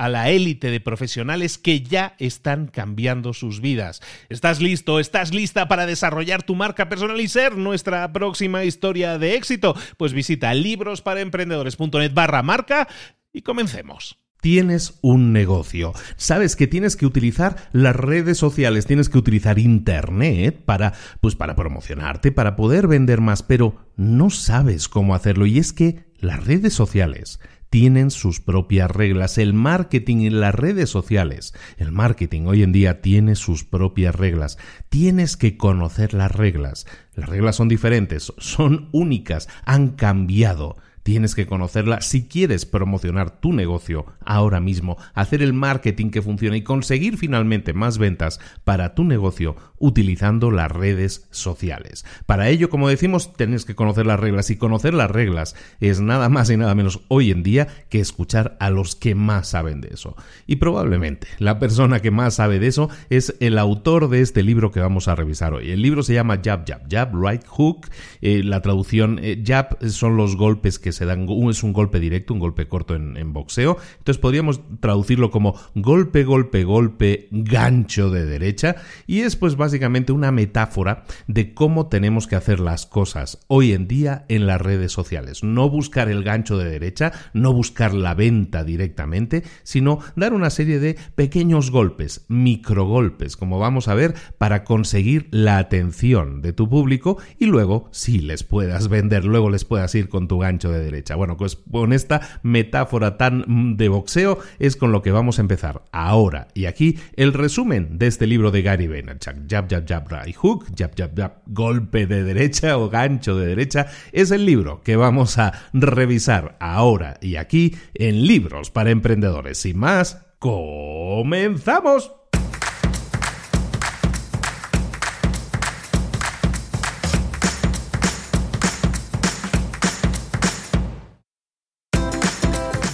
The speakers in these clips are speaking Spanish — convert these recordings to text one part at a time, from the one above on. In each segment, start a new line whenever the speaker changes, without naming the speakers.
a la élite de profesionales que ya están cambiando sus vidas. ¿Estás listo? ¿Estás lista para desarrollar tu marca personal y ser nuestra próxima historia de éxito? Pues visita librosparaemprendedores.net barra marca y comencemos.
Tienes un negocio. Sabes que tienes que utilizar las redes sociales, tienes que utilizar internet para pues para promocionarte, para poder vender más, pero no sabes cómo hacerlo y es que las redes sociales tienen sus propias reglas. El marketing en las redes sociales, el marketing hoy en día tiene sus propias reglas. Tienes que conocer las reglas. Las reglas son diferentes, son únicas, han cambiado. Tienes que conocerla si quieres promocionar tu negocio ahora mismo, hacer el marketing que funcione y conseguir finalmente más ventas para tu negocio utilizando las redes sociales. Para ello, como decimos, tienes que conocer las reglas y conocer las reglas es nada más y nada menos hoy en día que escuchar a los que más saben de eso. Y probablemente la persona que más sabe de eso es el autor de este libro que vamos a revisar hoy. El libro se llama Jab Jab Jab Right Hook. Eh, la traducción eh, Jab son los golpes que se dan, es un golpe directo, un golpe corto en, boxeo. Entonces podríamos traducirlo como golpe, golpe, golpe, gancho de derecha. Y es pues básicamente una metáfora de cómo tenemos que hacer las cosas hoy en día en las redes sociales. No buscar el gancho de derecha, no buscar la venta directamente, sino dar una serie de pequeños golpes, microgolpes, como vamos a ver, para conseguir la atención de tu público y luego, si les puedas vender, luego les puedas ir con tu gancho de derecha. Bueno, pues con esta metáfora tan mm, de boxeo es con lo que vamos a empezar ahora. Y aquí el resumen de este libro de Gary Vaynerchuk. Jab, jab, jab, right hook, jab, jab, jab, golpe de derecha o gancho de derecha. Es el libro que vamos a revisar ahora y aquí en Libros para Emprendedores. Sin más, comenzamos.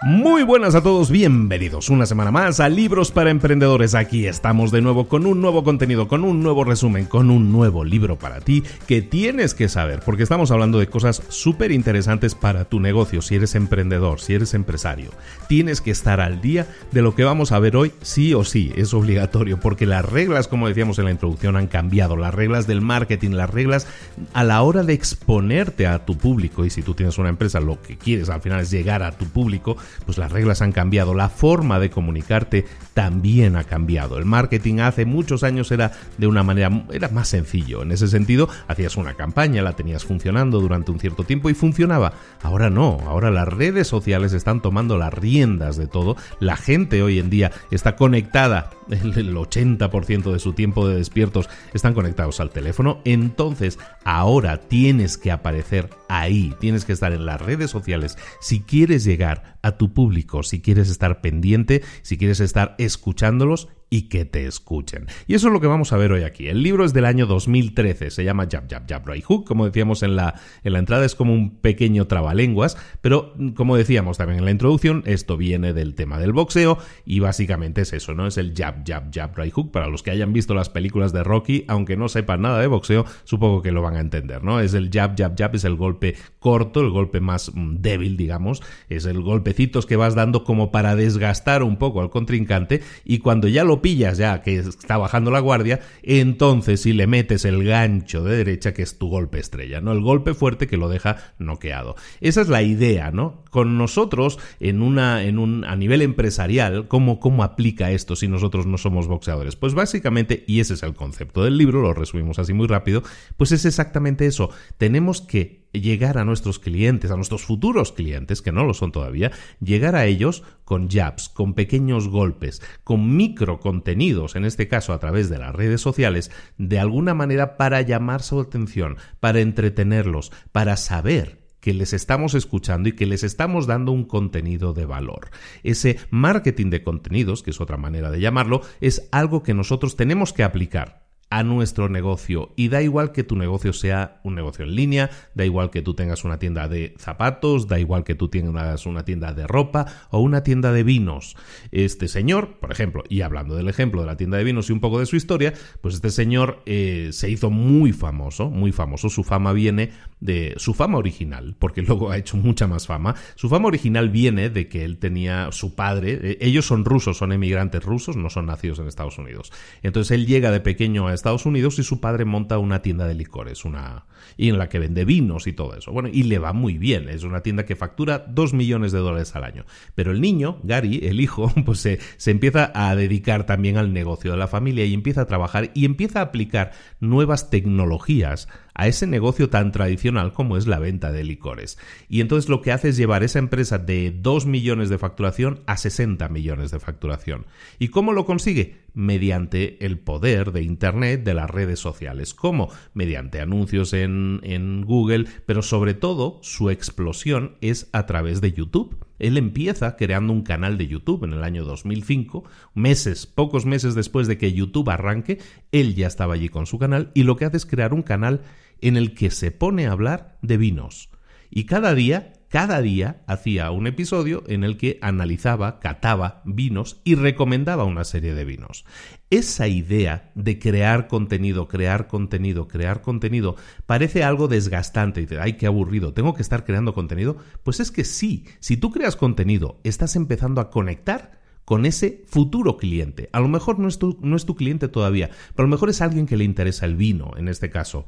Muy buenas a todos, bienvenidos una semana más a Libros para Emprendedores. Aquí estamos de nuevo con un nuevo contenido, con un nuevo resumen, con un nuevo libro para ti que tienes que saber, porque estamos hablando de cosas súper interesantes para tu negocio, si eres emprendedor, si eres empresario. Tienes que estar al día de lo que vamos a ver hoy, sí o sí, es obligatorio, porque las reglas, como decíamos en la introducción, han cambiado, las reglas del marketing, las reglas a la hora de exponerte a tu público, y si tú tienes una empresa, lo que quieres al final es llegar a tu público, pues las reglas han cambiado, la forma de comunicarte también ha cambiado. El marketing hace muchos años era de una manera era más sencillo. En ese sentido, hacías una campaña, la tenías funcionando durante un cierto tiempo y funcionaba. Ahora no, ahora las redes sociales están tomando las riendas de todo. La gente hoy en día está conectada, el 80% de su tiempo de despiertos están conectados al teléfono, entonces ahora tienes que aparecer ahí, tienes que estar en las redes sociales si quieres llegar a tu público, si quieres estar pendiente, si quieres estar escuchándolos y que te escuchen. Y eso es lo que vamos a ver hoy aquí. El libro es del año 2013, se llama Jab Jab Jab Right Hook, como decíamos en la, en la entrada es como un pequeño trabalenguas, pero como decíamos también en la introducción, esto viene del tema del boxeo y básicamente es eso, ¿no? Es el Jab Jab Jab Right Hook. Para los que hayan visto las películas de Rocky, aunque no sepan nada de boxeo, supongo que lo van a entender, ¿no? Es el Jab Jab Jab, es el golpe corto, el golpe más mm, débil, digamos, es el golpecitos que vas dando como para desgastar un poco al contrincante y cuando ya lo pillas ya que está bajando la guardia, entonces si le metes el gancho de derecha que es tu golpe estrella, ¿no? El golpe fuerte que lo deja noqueado. Esa es la idea, ¿no? Con nosotros en una en un a nivel empresarial, ¿cómo cómo aplica esto si nosotros no somos boxeadores? Pues básicamente y ese es el concepto del libro, lo resumimos así muy rápido, pues es exactamente eso. Tenemos que llegar a nuestros clientes, a nuestros futuros clientes, que no lo son todavía, llegar a ellos con jabs, con pequeños golpes, con micro contenidos, en este caso a través de las redes sociales, de alguna manera para llamar su atención, para entretenerlos, para saber que les estamos escuchando y que les estamos dando un contenido de valor. Ese marketing de contenidos, que es otra manera de llamarlo, es algo que nosotros tenemos que aplicar a nuestro negocio. Y da igual que tu negocio sea un negocio en línea, da igual que tú tengas una tienda de zapatos, da igual que tú tengas una tienda de ropa o una tienda de vinos. Este señor, por ejemplo, y hablando del ejemplo de la tienda de vinos y un poco de su historia, pues este señor eh, se hizo muy famoso, muy famoso. Su fama viene de su fama original, porque luego ha hecho mucha más fama. Su fama original viene de que él tenía su padre, eh, ellos son rusos, son emigrantes rusos, no son nacidos en Estados Unidos. Entonces él llega de pequeño a Estados Unidos y su padre monta una tienda de licores, una y en la que vende vinos y todo eso. Bueno, y le va muy bien, es una tienda que factura 2 millones de dólares al año. Pero el niño, Gary, el hijo, pues se, se empieza a dedicar también al negocio de la familia y empieza a trabajar y empieza a aplicar nuevas tecnologías a ese negocio tan tradicional como es la venta de licores. Y entonces lo que hace es llevar esa empresa de 2 millones de facturación a 60 millones de facturación. ¿Y cómo lo consigue? Mediante el poder de Internet, de las redes sociales. ¿Cómo? Mediante anuncios en, en Google, pero sobre todo su explosión es a través de YouTube. Él empieza creando un canal de YouTube en el año 2005, meses, pocos meses después de que YouTube arranque, él ya estaba allí con su canal y lo que hace es crear un canal en el que se pone a hablar de vinos. Y cada día, cada día hacía un episodio en el que analizaba, cataba vinos y recomendaba una serie de vinos. Esa idea de crear contenido, crear contenido, crear contenido, parece algo desgastante. Y dice, ay, qué aburrido, tengo que estar creando contenido. Pues es que sí, si tú creas contenido, estás empezando a conectar con ese futuro cliente. A lo mejor no es, tu, no es tu cliente todavía, pero a lo mejor es alguien que le interesa el vino, en este caso.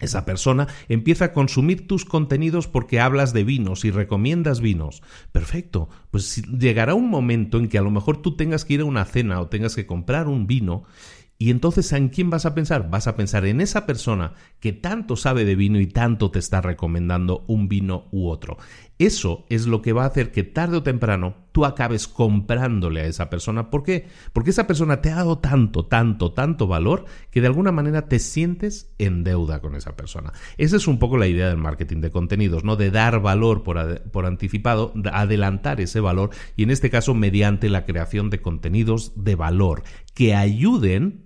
Esa persona empieza a consumir tus contenidos porque hablas de vinos y recomiendas vinos. Perfecto, pues llegará un momento en que a lo mejor tú tengas que ir a una cena o tengas que comprar un vino y entonces, ¿en quién vas a pensar? Vas a pensar en esa persona que tanto sabe de vino y tanto te está recomendando un vino u otro. Eso es lo que va a hacer que tarde o temprano tú acabes comprándole a esa persona. ¿Por qué? Porque esa persona te ha dado tanto, tanto, tanto valor que de alguna manera te sientes en deuda con esa persona. Esa es un poco la idea del marketing de contenidos, ¿no? De dar valor por, por anticipado, adelantar ese valor y en este caso mediante la creación de contenidos de valor que ayuden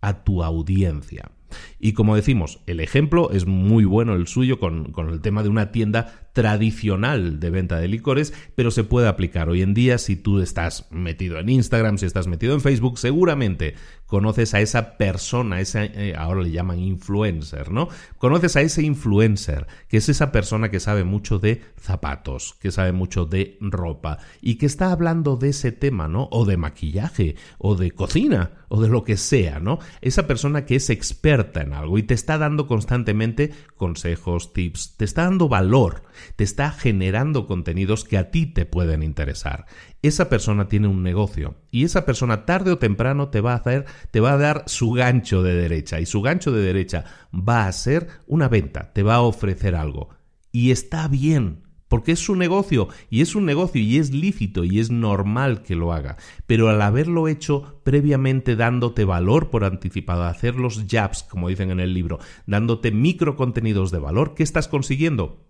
a tu audiencia. Y como decimos, el ejemplo es muy bueno el suyo con, con el tema de una tienda tradicional de venta de licores, pero se puede aplicar. Hoy en día si tú estás metido en Instagram, si estás metido en Facebook, seguramente conoces a esa persona, esa, eh, ahora le llaman influencer, ¿no? Conoces a ese influencer, que es esa persona que sabe mucho de zapatos, que sabe mucho de ropa y que está hablando de ese tema, ¿no? O de maquillaje, o de cocina, o de lo que sea, ¿no? Esa persona que es experta en algo y te está dando constantemente consejos, tips, te está dando valor, te está generando contenidos que a ti te pueden interesar esa persona tiene un negocio y esa persona tarde o temprano te va a hacer, te va a dar su gancho de derecha y su gancho de derecha va a ser una venta, te va a ofrecer algo y está bien. Porque es su negocio y es un negocio y es lícito y es normal que lo haga. Pero al haberlo hecho previamente dándote valor por anticipado, hacer los jabs, como dicen en el libro, dándote micro contenidos de valor, ¿qué estás consiguiendo?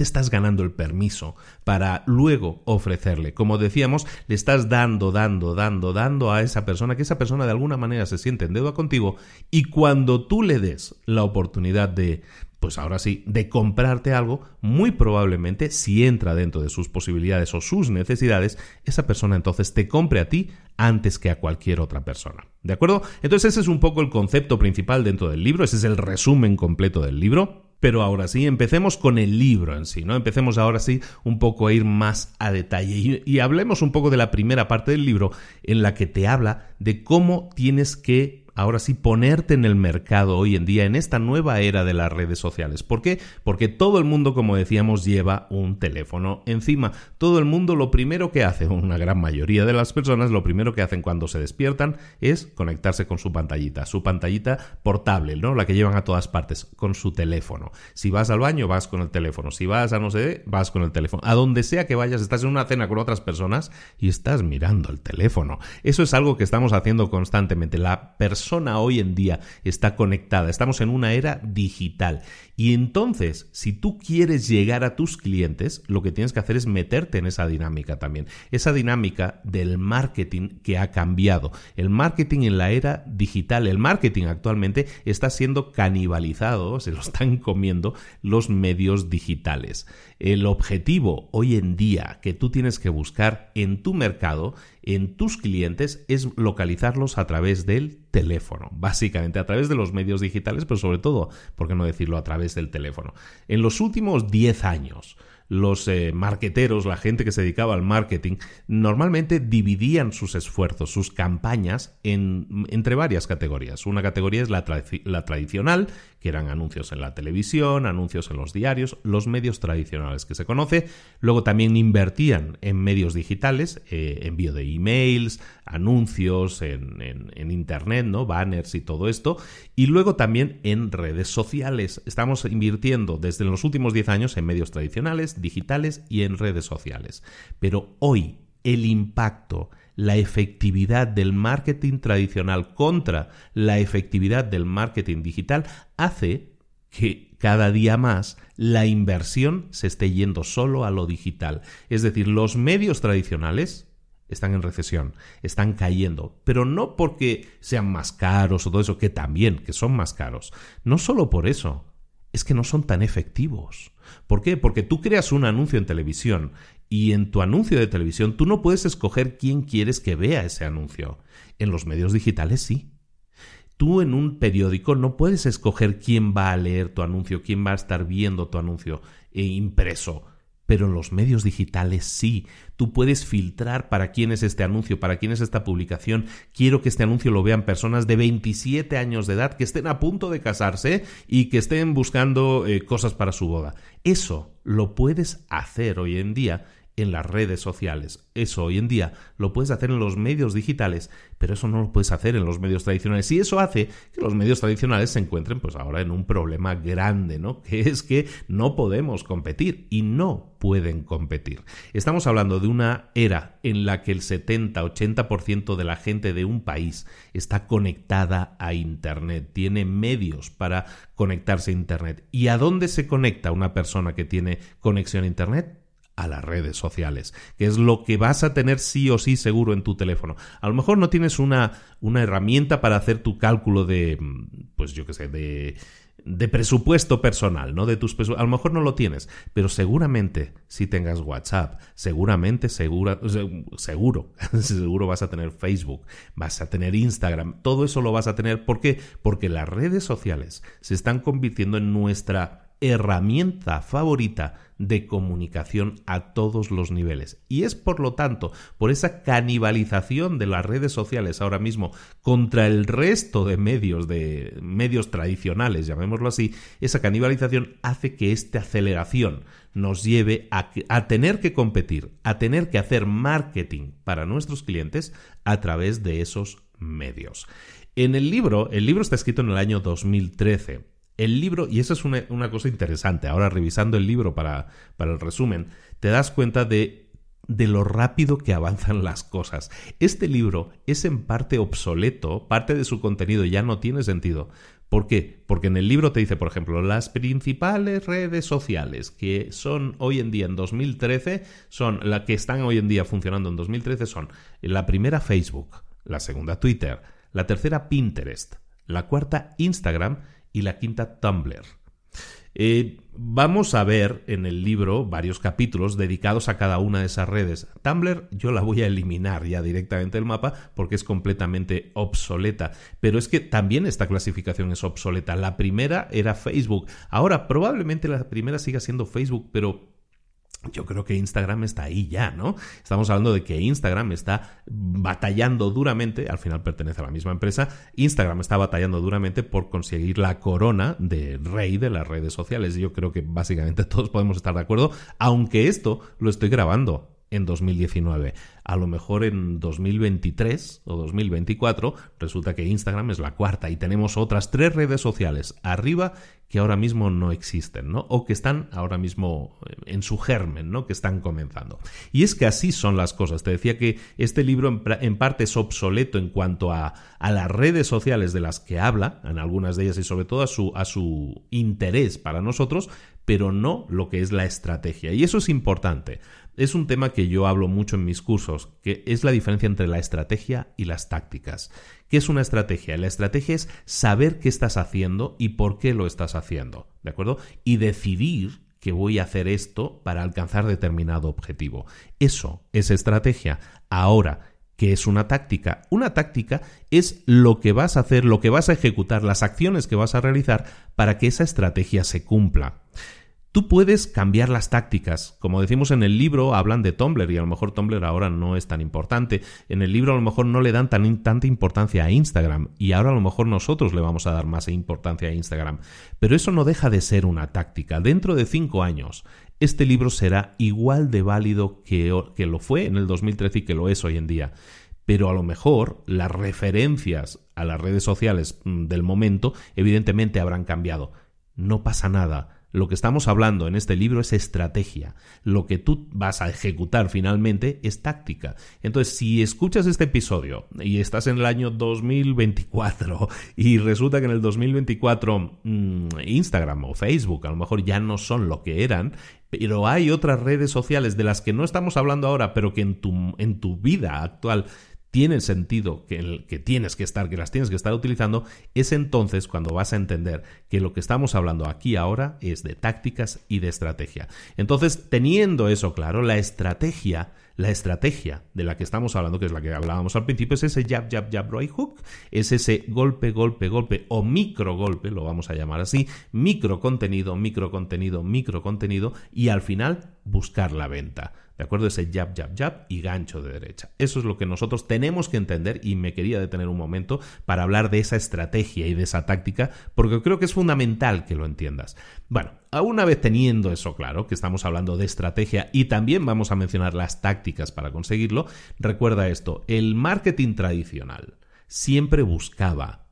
Te estás ganando el permiso para luego ofrecerle. Como decíamos, le estás dando, dando, dando, dando a esa persona que esa persona de alguna manera se siente en deuda contigo y cuando tú le des la oportunidad de, pues ahora sí, de comprarte algo, muy probablemente, si entra dentro de sus posibilidades o sus necesidades, esa persona entonces te compre a ti antes que a cualquier otra persona. ¿De acuerdo? Entonces ese es un poco el concepto principal dentro del libro, ese es el resumen completo del libro. Pero ahora sí, empecemos con el libro en sí, ¿no? Empecemos ahora sí un poco a ir más a detalle y, y, hablemos un poco de la primera parte del libro en la que te habla de cómo tienes que ahora sí ponerte en el mercado hoy en día en esta nueva era de las redes sociales. ¿Por qué? Porque todo el mundo, como decíamos, lleva un teléfono encima. Todo el mundo lo primero que hace, una gran mayoría de las personas, lo primero que hacen cuando se despiertan es conectarse con su pantallita, su pantallita portable, ¿no? La que llevan a todas partes, con su teléfono. Si vas al baño, vas con el teléfono. Si vas a no sé, vas con el teléfono. A donde sea que vayas, estás en una cena con otras personas y estás mirando el teléfono. Eso es algo que estamos haciendo constantemente. La persona hoy en día está conectada. Estamos en una era digital. Y entonces, si tú quieres llegar a tus clientes, lo que tienes que hacer es meterte en esa dinámica también. Esa dinámica del marketing que ha cambiado. El marketing en la era digital, el marketing actualmente está siendo canibalizado, se lo están comiendo los medios digitales. El objetivo hoy en día que tú tienes que buscar en tu mercado, en tus clientes, es localizarlos a través del teléfono, básicamente a través de los medios digitales, pero sobre todo, ¿por qué no decirlo a través del teléfono? En los últimos 10 años, los eh, marqueteros, la gente que se dedicaba al marketing, normalmente dividían sus esfuerzos, sus campañas en, entre varias categorías. Una categoría es la, la tradicional, que eran anuncios en la televisión, anuncios en los diarios, los medios tradicionales que se conoce. Luego también invertían en medios digitales, eh, envío de emails, anuncios en, en, Internet, ¿no? banners y todo esto. Y luego también en redes sociales. Estamos invirtiendo desde los últimos 10 años en medios tradicionales, digitales y en redes sociales. Pero hoy el impacto, la efectividad del marketing tradicional contra la efectividad del marketing digital hace que cada día más la inversión se esté yendo solo a lo digital. Es decir, los medios tradicionales están en recesión, están cayendo, pero no porque sean más caros o todo eso, que también, que son más caros. No solo por eso, es que no son tan efectivos. ¿Por qué? Porque tú creas un anuncio en televisión y en tu anuncio de televisión tú no puedes escoger quién quieres que vea ese anuncio. En los medios digitales sí. Tú en un periódico no puedes escoger quién va a leer tu anuncio, quién va a estar viendo tu anuncio eh, impreso pero en los medios digitales sí. Tú puedes filtrar para quién es este anuncio, para quién es esta publicación. Quiero que este anuncio lo vean personas de 27 años de edad que estén a punto de casarse y que estén buscando eh, cosas para su boda. Eso lo puedes hacer hoy en día en las redes sociales. Eso hoy en día lo puedes hacer en los medios digitales, pero eso no lo puedes hacer en los medios tradicionales. Y eso hace que los medios tradicionales se encuentren pues ahora en un problema grande, ¿no? Que es que no podemos competir y no pueden competir. Estamos hablando de una era en la que el 70-80% de la gente de un país está conectada a Internet, tiene medios para conectarse a Internet. ¿Y a dónde se conecta una persona que tiene conexión a Internet? A las redes sociales, que es lo que vas a tener sí o sí seguro en tu teléfono. A lo mejor no tienes una, una herramienta para hacer tu cálculo de, pues yo qué sé, de de presupuesto personal, ¿no? De tus a lo mejor no lo tienes, pero seguramente si tengas WhatsApp, seguramente segura, seguro, seguro vas a tener Facebook, vas a tener Instagram, todo eso lo vas a tener ¿por qué? Porque las redes sociales se están convirtiendo en nuestra herramienta favorita de comunicación a todos los niveles. Y es por lo tanto, por esa canibalización de las redes sociales ahora mismo contra el resto de medios de medios tradicionales, llamémoslo así, esa canibalización hace que esta aceleración nos lleve a, a tener que competir, a tener que hacer marketing para nuestros clientes a través de esos medios. En el libro, el libro está escrito en el año 2013 el libro, y eso es una, cosa interesante, ahora revisando el libro para, para el resumen, te das cuenta de de lo rápido que avanzan las cosas. Este libro es en parte obsoleto, parte de su contenido ya no tiene sentido. ¿Por qué? Porque en el libro te dice, por ejemplo, las principales redes sociales que son hoy en día en 2013, son las que están hoy en día funcionando en 2013 son la primera Facebook, la segunda Twitter, la tercera Pinterest, la cuarta Instagram y la quinta Tumblr. Eh, vamos a ver en el libro varios capítulos dedicados a cada una de esas redes. Tumblr yo la voy a eliminar ya directamente del mapa porque es completamente obsoleta. Pero es que también esta clasificación es obsoleta. La primera era Facebook. Ahora probablemente la primera siga siendo Facebook, pero yo creo que Instagram está ahí ya, ¿no? Estamos hablando de que Instagram está batallando duramente, al final pertenece a la misma empresa, Instagram está batallando duramente por conseguir la corona de rey de las redes sociales. Yo creo que básicamente todos podemos estar de acuerdo, aunque esto lo estoy grabando en 2019. A lo mejor en 2023 o 2024 resulta que Instagram es la cuarta y tenemos otras tres redes sociales arriba que ahora mismo no existen, ¿no? O que están ahora mismo en su germen, ¿no? Que están comenzando. Y es que así son las cosas. Te decía que este libro en parte es obsoleto en cuanto a, a las redes sociales de las que habla, en algunas de ellas y sobre todo a su, a su interés para nosotros, pero no lo que es la estrategia. Y eso es importante es un tema que yo hablo mucho en mis cursos, que es la diferencia entre la estrategia y las tácticas. ¿Qué es una estrategia? La estrategia es saber qué estás haciendo y por qué lo estás haciendo, ¿de acuerdo? Y decidir que voy a hacer esto para alcanzar determinado objetivo. Eso es estrategia. Ahora, ¿qué es una táctica? Una táctica es lo que vas a hacer, lo que vas a ejecutar, las acciones que vas a realizar para que esa estrategia se cumpla. Tú puedes cambiar las tácticas. Como decimos en el libro, hablan de Tumblr y a lo mejor Tumblr ahora no es tan importante. En el libro a lo mejor no le dan tan, tanta importancia a Instagram y ahora a lo mejor nosotros le vamos a dar más importancia a Instagram. Pero eso no deja de ser una táctica. Dentro de cinco años, este libro será igual de válido que, que lo fue en el 2013 y que lo es hoy en día pero a lo mejor las referencias a las redes sociales mm, del momento evidentemente habrán cambiado. No pasa nada lo que estamos hablando en este libro es estrategia. Lo que tú vas a ejecutar finalmente es táctica. Entonces, si escuchas este episodio y estás en el año 2024 y resulta que en el 2024 mm, Instagram o Facebook a lo mejor ya no son lo que eran, pero hay otras redes sociales de las que no estamos hablando ahora, pero que en tu, en tu vida actual tiene sentido que, que tienes que estar, que las tienes que estar utilizando, es entonces cuando vas a entender que lo que estamos hablando aquí ahora es de tácticas y de estrategia. Entonces, teniendo eso claro, la estrategia, la estrategia de la que estamos hablando, que es la que hablábamos al principio, es ese jab, jab, jab, right hook, es ese golpe, golpe, golpe o micro golpe, lo vamos a llamar así, micro contenido, micro contenido, micro contenido y al final buscar la venta. ¿De acuerdo? Ese jab, jab, jab y gancho de derecha. Eso es lo que nosotros tenemos que entender y me quería detener un momento para hablar de esa estrategia y de esa táctica porque creo que es fundamental que lo entiendas. Bueno, una vez teniendo eso claro, que estamos hablando de estrategia y también vamos a mencionar las tácticas para conseguirlo, recuerda esto, el marketing tradicional siempre buscaba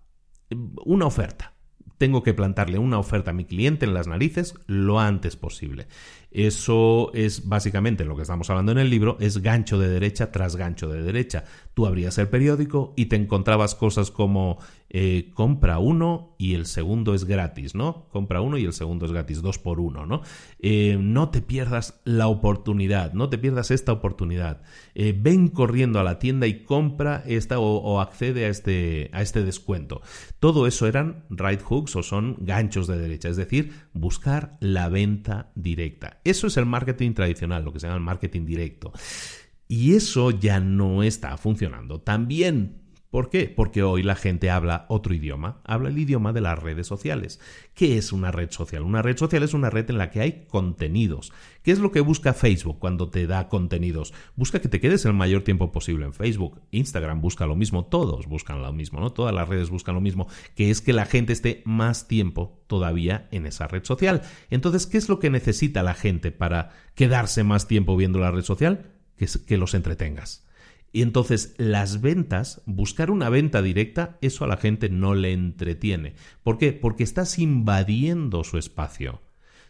una oferta tengo que plantarle una oferta a mi cliente en las narices lo antes posible. Eso es básicamente lo que estamos hablando en el libro, es gancho de derecha tras gancho de derecha. Tú abrías el periódico y te encontrabas cosas como eh, compra uno y el segundo es gratis, ¿no? Compra uno y el segundo es gratis, dos por uno, ¿no? Eh, no te pierdas la oportunidad, no te pierdas esta oportunidad. Eh, ven corriendo a la tienda y compra esta o, accede a este, a este descuento. Todo eso eran right hooks o son ganchos de derecha, es decir, buscar la venta directa. Eso es el marketing tradicional, lo que se llama el marketing directo. Y eso ya no está funcionando. También ¿Por qué? Porque hoy la gente habla otro idioma, habla el idioma de las redes sociales. ¿Qué es una red social? Una red social es una red en la que hay contenidos. ¿Qué es lo que busca Facebook cuando te da contenidos? Busca que te quedes el mayor tiempo posible en Facebook. Instagram busca lo mismo, todos buscan lo mismo, ¿no? Todas las redes buscan lo mismo, que es que la gente esté más tiempo todavía en esa red social. Entonces, ¿qué es lo que necesita la gente para quedarse más tiempo viendo la red social? Que, los entretengas. Y entonces las ventas, buscar una venta directa, eso a la gente no le entretiene. ¿Por qué? Porque estás invadiendo su espacio.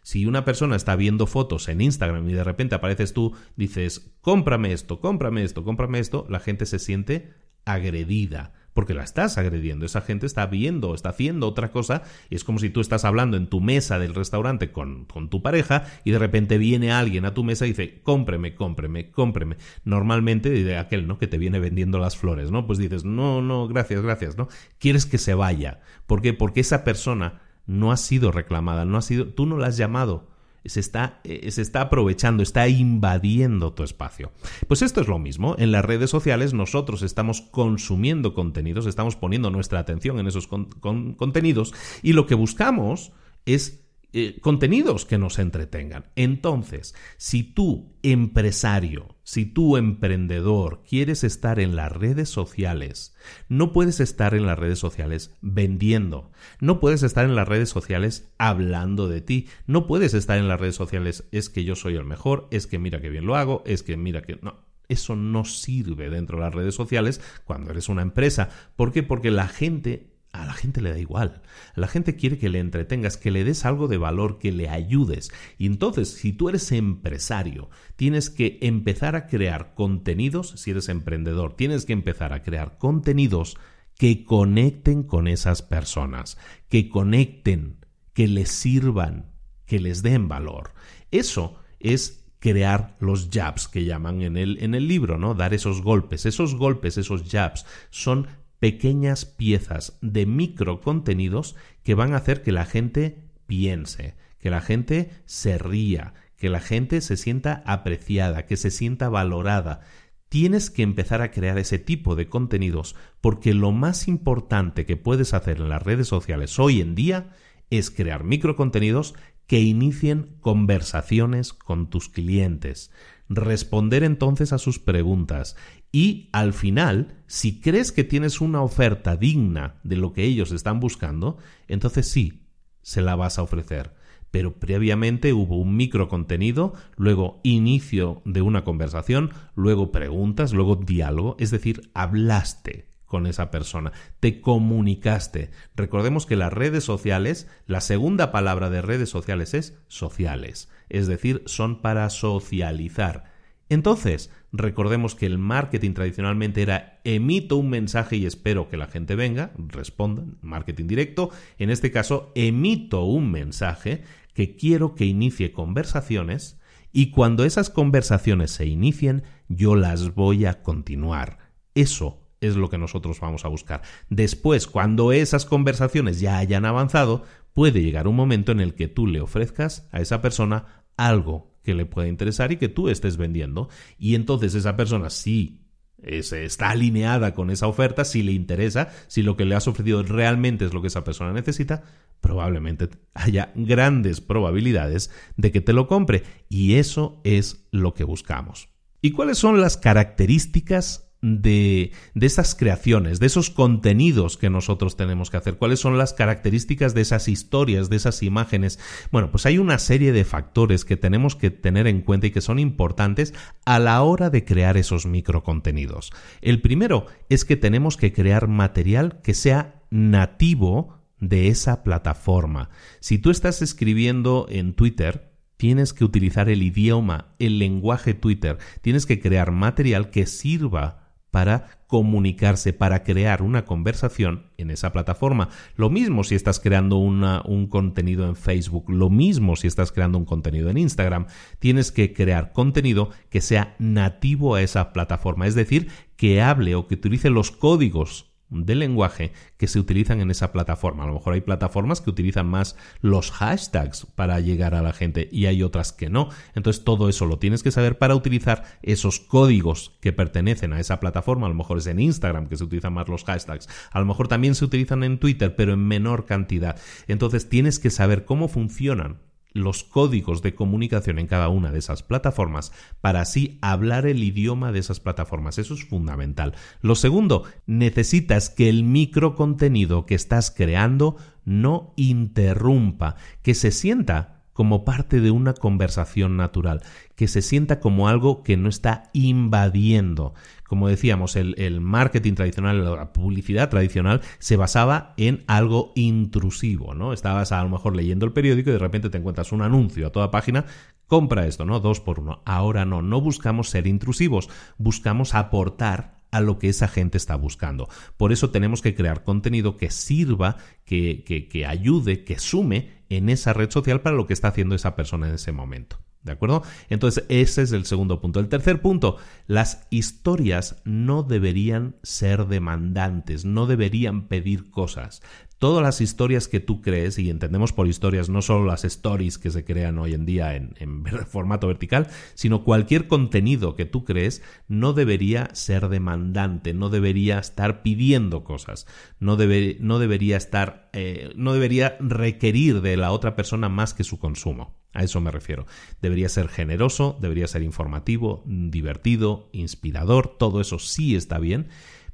Si una persona está viendo fotos en Instagram y de repente apareces tú, dices, cómprame esto, cómprame esto, cómprame esto, la gente se siente agredida porque la estás agrediendo. Esa gente está viendo, está haciendo otra cosa y es como si tú estás hablando en tu mesa del restaurante con, con tu pareja y de repente viene alguien a tu mesa y dice, cómpreme, cómpreme, cómpreme. Normalmente de aquel, ¿no? Que te viene vendiendo las flores, ¿no? Pues dices, no, no, gracias, gracias, ¿no? Quieres que se vaya. ¿Por qué? Porque esa persona no ha sido reclamada, no ha sido, tú no la has llamado se está, eh, se está aprovechando, está invadiendo tu espacio. Pues esto es lo mismo. En las redes sociales nosotros estamos consumiendo contenidos, estamos poniendo nuestra atención en esos contenidos y lo que buscamos es eh, contenidos que nos entretengan. Entonces, si tú, empresario, si tú, emprendedor, quieres estar en las redes sociales, no puedes estar en las redes sociales vendiendo, no puedes estar en las redes sociales hablando de ti, no puedes estar en las redes sociales es que yo soy el mejor, es que mira que bien lo hago, es que mira que no. Eso no sirve dentro de las redes sociales cuando eres una empresa. ¿Por qué? Porque la gente a la gente le da igual. La gente quiere que le entretengas, que le des algo de valor, que le ayudes. Y entonces, si tú eres empresario, tienes que empezar a crear contenidos, si eres emprendedor, tienes que empezar a crear contenidos que conecten con esas personas, que conecten, que les sirvan, que les den valor. Eso es crear los jabs que llaman en el, en el libro, ¿no? Dar esos golpes. Esos golpes, esos jabs, son pequeñas piezas de micro contenidos que van a hacer que la gente piense, que la gente se ría, que la gente se sienta apreciada, que se sienta valorada. Tienes que empezar a crear ese tipo de contenidos porque lo más importante que puedes hacer en las redes sociales hoy en día es crear microcontenidos que inicien conversaciones con tus clientes, responder entonces a sus preguntas y al final, si crees que tienes una oferta digna de lo que ellos están buscando, entonces sí, se la vas a ofrecer. Pero previamente hubo un micro contenido, luego inicio de una conversación, luego preguntas, luego diálogo, es decir, hablaste con esa persona, te comunicaste. Recordemos que las redes sociales, la segunda palabra de redes sociales es sociales, es decir, son para socializar. Entonces, recordemos que el marketing tradicionalmente era emito un mensaje y espero que la gente venga, respondan, marketing directo. En este caso, emito un mensaje que quiero que inicie conversaciones y cuando esas conversaciones se inicien, yo las voy a continuar. Eso es lo que nosotros vamos a buscar. Después, cuando esas conversaciones ya hayan avanzado, puede llegar un momento en el que tú le ofrezcas a esa persona algo que le pueda interesar y que tú estés vendiendo. Y entonces esa persona sí está alineada con esa oferta, si le interesa, si lo que le has ofrecido realmente es lo que esa persona necesita, probablemente haya grandes probabilidades de que te lo compre. Y eso es lo que buscamos. ¿Y cuáles son las características de, de esas creaciones, de esos contenidos que nosotros tenemos que hacer, cuáles son las características de esas historias, de esas imágenes. Bueno, pues hay una serie de factores que tenemos que tener en cuenta y que son importantes a la hora de crear esos microcontenidos. El primero es que tenemos que crear material que sea nativo de esa plataforma. Si tú estás escribiendo en Twitter, tienes que utilizar el idioma, el lenguaje Twitter, tienes que crear material que sirva para comunicarse, para crear una conversación en esa plataforma. Lo mismo si estás creando un contenido en Facebook, lo mismo si estás creando un contenido en Instagram. Tienes que crear contenido que sea nativo a esa plataforma, es decir, que hable o que utilice los códigos del lenguaje que se utilizan en esa plataforma. A lo mejor hay plataformas que utilizan más los hashtags para llegar a la gente y hay otras que no. Entonces todo eso lo tienes que saber para utilizar esos códigos que pertenecen a esa plataforma. A lo mejor es en Instagram que se utilizan más los hashtags. A lo mejor también se utilizan en Twitter, pero en menor cantidad. Entonces tienes que saber cómo funcionan los códigos de comunicación en cada una de esas plataformas para así hablar el idioma de esas plataformas. Eso es fundamental. Lo segundo, necesitas que el microcontenido que estás creando no interrumpa, que se sienta como parte de una conversación natural, que se sienta como algo que no está invadiendo. Como decíamos, el, marketing tradicional, la publicidad tradicional, se basaba en algo intrusivo, ¿no? Estabas a lo mejor leyendo el periódico y de repente te encuentras un anuncio a toda página compra esto, ¿no? Dos por uno. Ahora no, no buscamos ser intrusivos, buscamos aportar a lo que esa gente está buscando. Por eso tenemos que crear contenido que sirva, que, ayude, que sume en esa red social para lo que está haciendo esa persona en ese momento. ¿De acuerdo? Entonces, ese es el segundo punto. El tercer punto, las historias no deberían ser demandantes, no deberían pedir cosas todas las historias que tú crees, y entendemos por historias no solo las stories que se crean hoy en día en, formato vertical, sino cualquier contenido que tú crees, no debería ser demandante, no debería estar pidiendo cosas, no, no debería estar, eh, no debería requerir de la otra persona más que su consumo. A eso me refiero. Debería ser generoso, debería ser informativo, divertido, inspirador, todo eso sí está bien,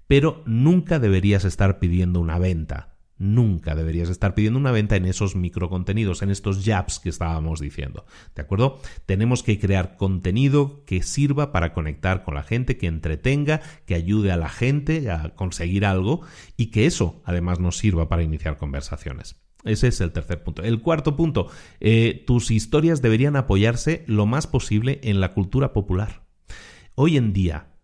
pero nunca deberías estar pidiendo una venta Nunca deberías estar pidiendo una venta en esos microcontenidos, en estos jabs que estábamos diciendo. ¿De acuerdo? Tenemos que crear contenido que sirva para conectar con la gente, que entretenga, que ayude a la gente a conseguir algo y que eso además nos sirva para iniciar conversaciones. Ese es el tercer punto. El cuarto punto, eh, tus historias deberían apoyarse lo más posible en la cultura popular. Hoy en día,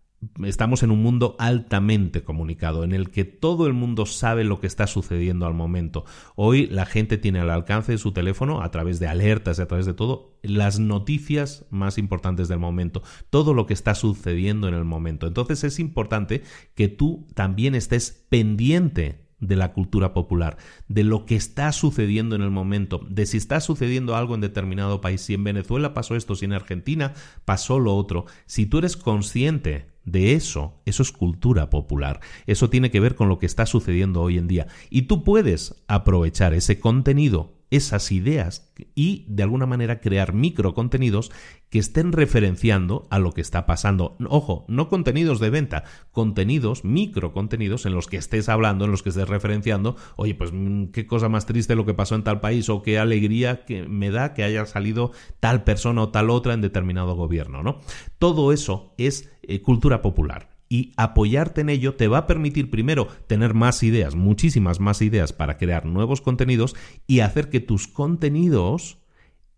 estamos en un mundo altamente comunicado, en el que todo el mundo sabe lo que está sucediendo al momento. Hoy la gente tiene al alcance de su teléfono, a través de alertas y a través de todo, las noticias más importantes del momento, todo lo que está sucediendo en el momento. Entonces es importante que tú también estés pendiente de la cultura popular, de lo que está sucediendo en el momento, de si está sucediendo algo en determinado país, si en Venezuela pasó esto, si en Argentina pasó lo otro. Si tú eres consciente de eso, eso es cultura popular, eso tiene que ver con lo que está sucediendo hoy en día. Y tú puedes aprovechar ese contenido esas ideas y de alguna manera crear micro contenidos que estén referenciando a lo que está pasando. Ojo, no contenidos de venta, contenidos, micro contenidos en los que estés hablando, en los que estés referenciando, oye, pues mm, qué cosa más triste lo que pasó en tal país o qué alegría que me da que haya salido tal persona o tal otra en determinado gobierno, ¿no? Todo eso es eh, cultura popular y apoyarte en ello te va a permitir primero tener más ideas, muchísimas más ideas para crear nuevos contenidos y hacer que tus contenidos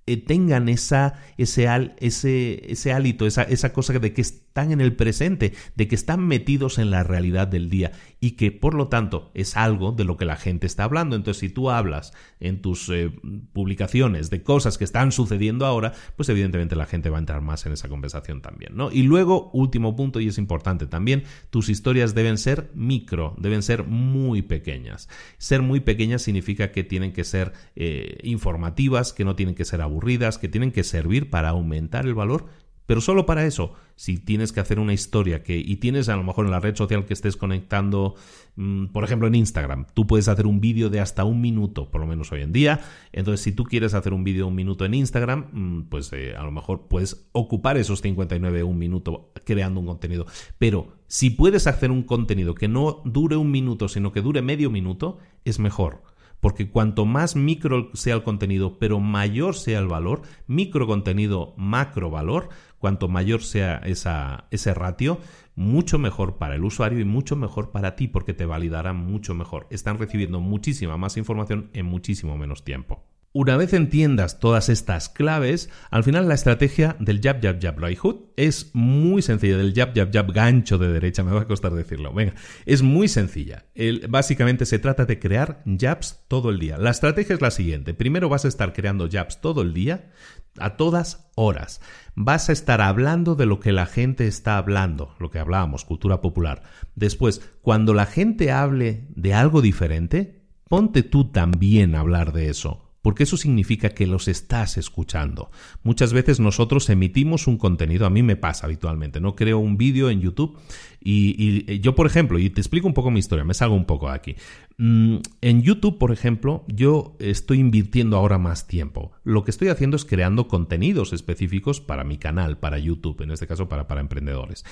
eh, tengan esa, ese, ese, ese hálito, esa, esa cosa de que están en el presente, de que están metidos en la realidad del día y que por lo tanto es algo de lo que la gente está hablando. Entonces, si tú hablas en tus eh, publicaciones de cosas que están sucediendo ahora, pues evidentemente la gente va a entrar más en esa conversación también, ¿no? Y luego, último punto, y es importante también, tus historias deben ser micro, deben ser muy pequeñas. Ser muy pequeñas significa que tienen que ser eh, informativas, que no tienen que ser aburridas, que tienen que servir para aumentar el valor, pero solo para eso. Si tienes que hacer una historia que y tienes a lo mejor en la red social que estés conectando, mm, por ejemplo en Instagram, tú puedes hacer un vídeo de hasta un minuto, por lo menos hoy en día. Entonces, si tú quieres hacer un vídeo de un minuto en Instagram, mm, pues eh, a lo mejor puedes ocupar esos 59 un minuto creando un contenido. Pero si puedes hacer un contenido que no dure un minuto, sino que dure medio minuto, es mejor porque cuanto más micro sea el contenido, pero mayor sea el valor, micro contenido, macro valor, cuanto mayor sea esa, ese ratio, mucho mejor para el usuario y mucho mejor para ti, porque te validará mucho mejor. Están recibiendo muchísima más información en muchísimo menos tiempo. Una vez entiendas todas estas claves, al final la estrategia del jab, jab, jab, right es muy sencilla. Del jab, jab, jab, gancho de derecha, me va a costar decirlo. Venga, es muy sencilla. básicamente se trata de crear jabs todo el día. La estrategia es la siguiente. Primero vas a estar creando jabs todo el día, a todas horas. Vas a estar hablando de lo que la gente está hablando, lo que hablábamos, cultura popular. Después, cuando la gente hable de algo diferente, ponte tú también a hablar de eso porque eso significa que los estás escuchando. Muchas veces nosotros emitimos un contenido, a mí me pasa habitualmente, no creo un vídeo en YouTube y, yo, por ejemplo, y te explico un poco mi historia, me salgo un poco aquí. Mm, en YouTube, por ejemplo, yo estoy invirtiendo ahora más tiempo. Lo que estoy haciendo es creando contenidos específicos para mi canal, para YouTube, en este caso para, para emprendedores.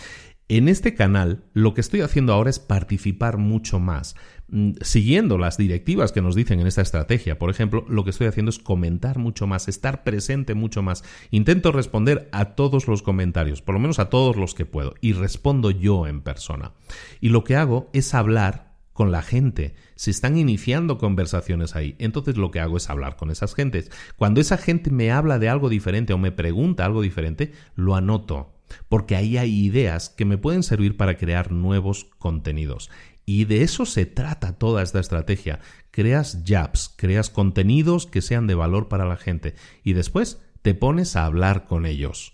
En este canal lo que estoy haciendo ahora es participar mucho más. Mm, siguiendo las directivas que nos dicen en esta estrategia, por ejemplo, lo que estoy haciendo es comentar mucho más, estar presente mucho más. Intento responder a todos los comentarios, por lo menos a todos los que puedo, y respondo yo en persona. Y lo que hago es hablar con la gente. Se están iniciando conversaciones ahí. Entonces lo que hago es hablar con esas gentes. Cuando esa gente me habla de algo diferente o me pregunta algo diferente, lo anoto porque ahí hay ideas que me pueden servir para crear nuevos contenidos. Y de eso se trata toda esta estrategia. Creas jabs, creas contenidos que sean de valor para la gente y después te pones a hablar con ellos.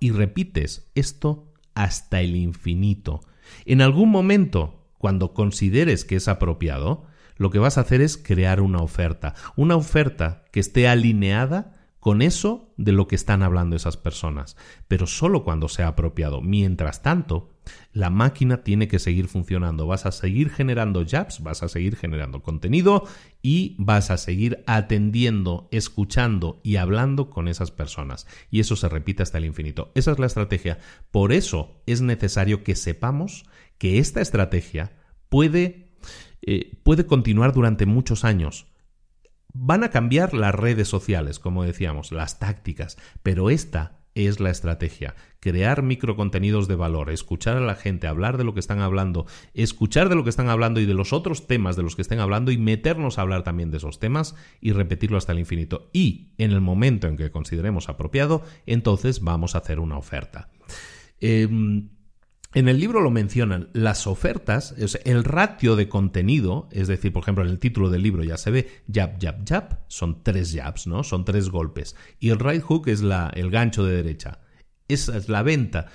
Y repites esto hasta el infinito. En algún momento, cuando consideres que es apropiado, lo que vas a hacer es crear una oferta, una oferta que esté alineada con eso de lo que están hablando esas personas, pero solo cuando sea apropiado. Mientras tanto, la máquina tiene que seguir funcionando. Vas a seguir generando jabs, vas a seguir generando contenido y vas a seguir atendiendo, escuchando y hablando con esas personas. Y eso se repite hasta el infinito. Esa es la estrategia. Por eso es necesario que sepamos que esta estrategia puede, eh, puede continuar durante muchos años Van a cambiar las redes sociales, como decíamos, las tácticas, pero esta es la estrategia. Crear microcontenidos de valor, escuchar a la gente, hablar de lo que están hablando, escuchar de lo que están hablando y de los otros temas de los que estén hablando y meternos a hablar también de esos temas y repetirlo hasta el infinito. Y en el momento en que consideremos apropiado, entonces vamos a hacer una oferta. Em, en el libro lo mencionan, las ofertas, el ratio de contenido, es decir, por ejemplo, en el título del libro ya se ve jab, jab, jab, son tres jabs, ¿no? Son tres golpes. Y el right hook es la, el gancho de derecha. Esa es la venta.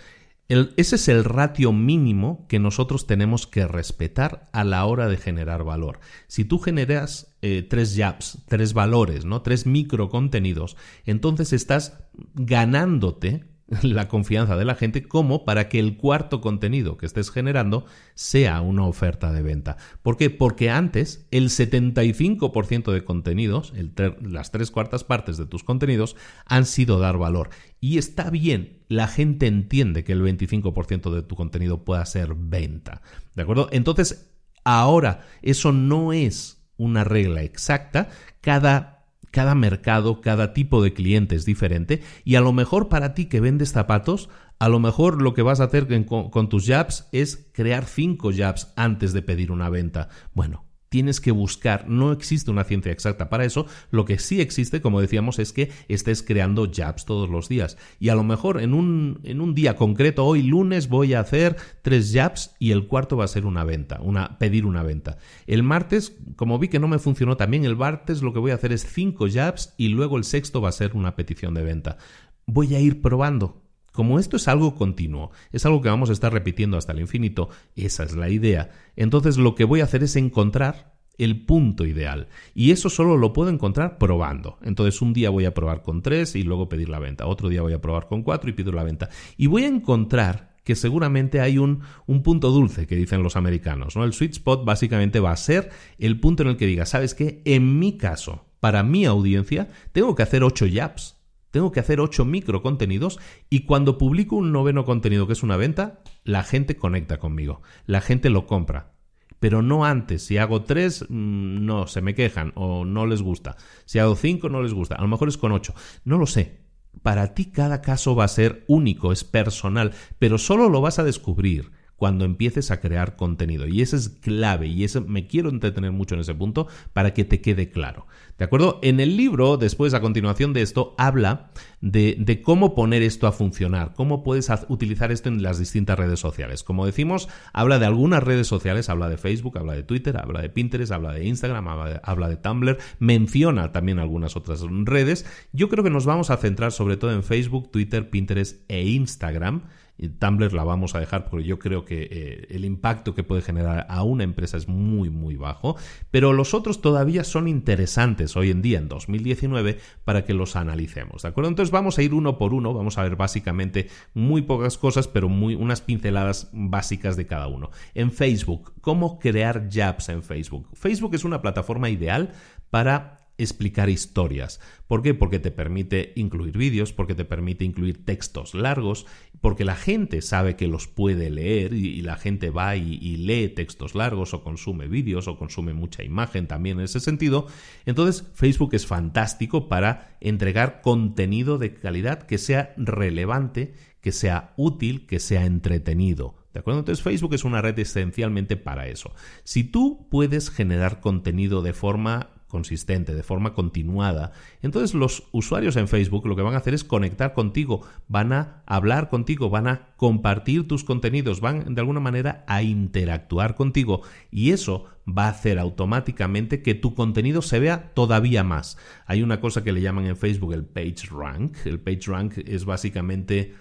ese es el ratio mínimo que nosotros tenemos que respetar a la hora de generar valor. Si tú generas eh, tres jabs, tres valores, ¿no? Tres micro contenidos, entonces estás ganándote la confianza de la gente como para que el cuarto contenido que estés generando sea una oferta de venta. ¿Por qué? Porque antes el 75% de contenidos, las tres cuartas partes de tus contenidos, han sido dar valor. Y está bien, la gente entiende que el 25% de tu contenido pueda ser venta. ¿De acuerdo? Entonces, ahora eso no es una regla exacta. Cada cada mercado, cada tipo de cliente es diferente y a lo mejor para ti que vendes zapatos, a lo mejor lo que vas a hacer con, tus jabs es crear cinco jabs antes de pedir una venta. Bueno, tienes que buscar, no existe una ciencia exacta para eso, lo que sí existe, como decíamos, es que estés creando jabs todos los días. Y a lo mejor en un, en un día concreto, hoy lunes voy a hacer tres jabs y el cuarto va a ser una venta, una, pedir una venta. El martes, como vi que no me funcionó también, el martes lo que voy a hacer es cinco jabs y luego el sexto va a ser una petición de venta. Voy a ir probando, como esto es algo continuo, es algo que vamos a estar repitiendo hasta el infinito, esa es la idea, entonces lo que voy a hacer es encontrar el punto ideal. Y eso solo lo puedo encontrar probando. Entonces un día voy a probar con tres y luego pedir la venta. Otro día voy a probar con cuatro y pido la venta. Y voy a encontrar que seguramente hay un, un, punto dulce que dicen los americanos. ¿no? El sweet spot básicamente va a ser el punto en el que diga, ¿sabes qué? En mi caso, para mi audiencia, tengo que hacer ocho yaps. Tengo que hacer ocho micro contenidos y cuando publico un noveno contenido que es una venta, la gente conecta conmigo, la gente lo compra. Pero no antes. Si hago tres, mm, no, se me quejan o no les gusta. Si hago cinco, no les gusta. A lo mejor es con ocho. No lo sé. Para ti cada caso va a ser único, es personal, pero solo lo vas a descubrir cuando empieces a crear contenido. Y eso es clave y eso me quiero entretener mucho en ese punto para que te quede claro. ¿De acuerdo? En el libro, después, a continuación de esto, habla de, cómo poner esto a funcionar, cómo puedes utilizar esto en las distintas redes sociales. Como decimos, habla de algunas redes sociales, habla de Facebook, habla de Twitter, habla de Pinterest, habla de Instagram, habla de Tumblr, menciona también algunas otras redes. Yo creo que nos vamos a centrar sobre todo en Facebook, Twitter, Pinterest e Instagram. Tumblr la vamos a dejar porque yo creo que eh, el impacto que puede generar a una empresa es muy muy bajo, pero los otros todavía son interesantes hoy en día en 2019 para que los analicemos, ¿de acuerdo? Entonces vamos a ir uno por uno, vamos a ver básicamente muy pocas cosas, pero muy unas pinceladas básicas de cada uno. En Facebook, cómo crear jabs en Facebook. Facebook es una plataforma ideal para explicar historias. ¿Por qué? Porque te permite incluir vídeos, porque te permite incluir textos largos, porque la gente sabe que los puede leer y, la gente va y, y, lee textos largos o consume vídeos o consume mucha imagen también en ese sentido. Entonces Facebook es fantástico para entregar contenido de calidad que sea relevante, que sea útil, que sea entretenido. ¿De acuerdo? Entonces Facebook es una red esencialmente para eso. Si tú puedes generar contenido de forma consistente, de forma continuada. Entonces los usuarios en Facebook lo que van a hacer es conectar contigo, van a hablar contigo, van a compartir tus contenidos, van de alguna manera a interactuar contigo y eso va a hacer automáticamente que tu contenido se vea todavía más. Hay una cosa que le llaman en Facebook el page rank. El page rank es básicamente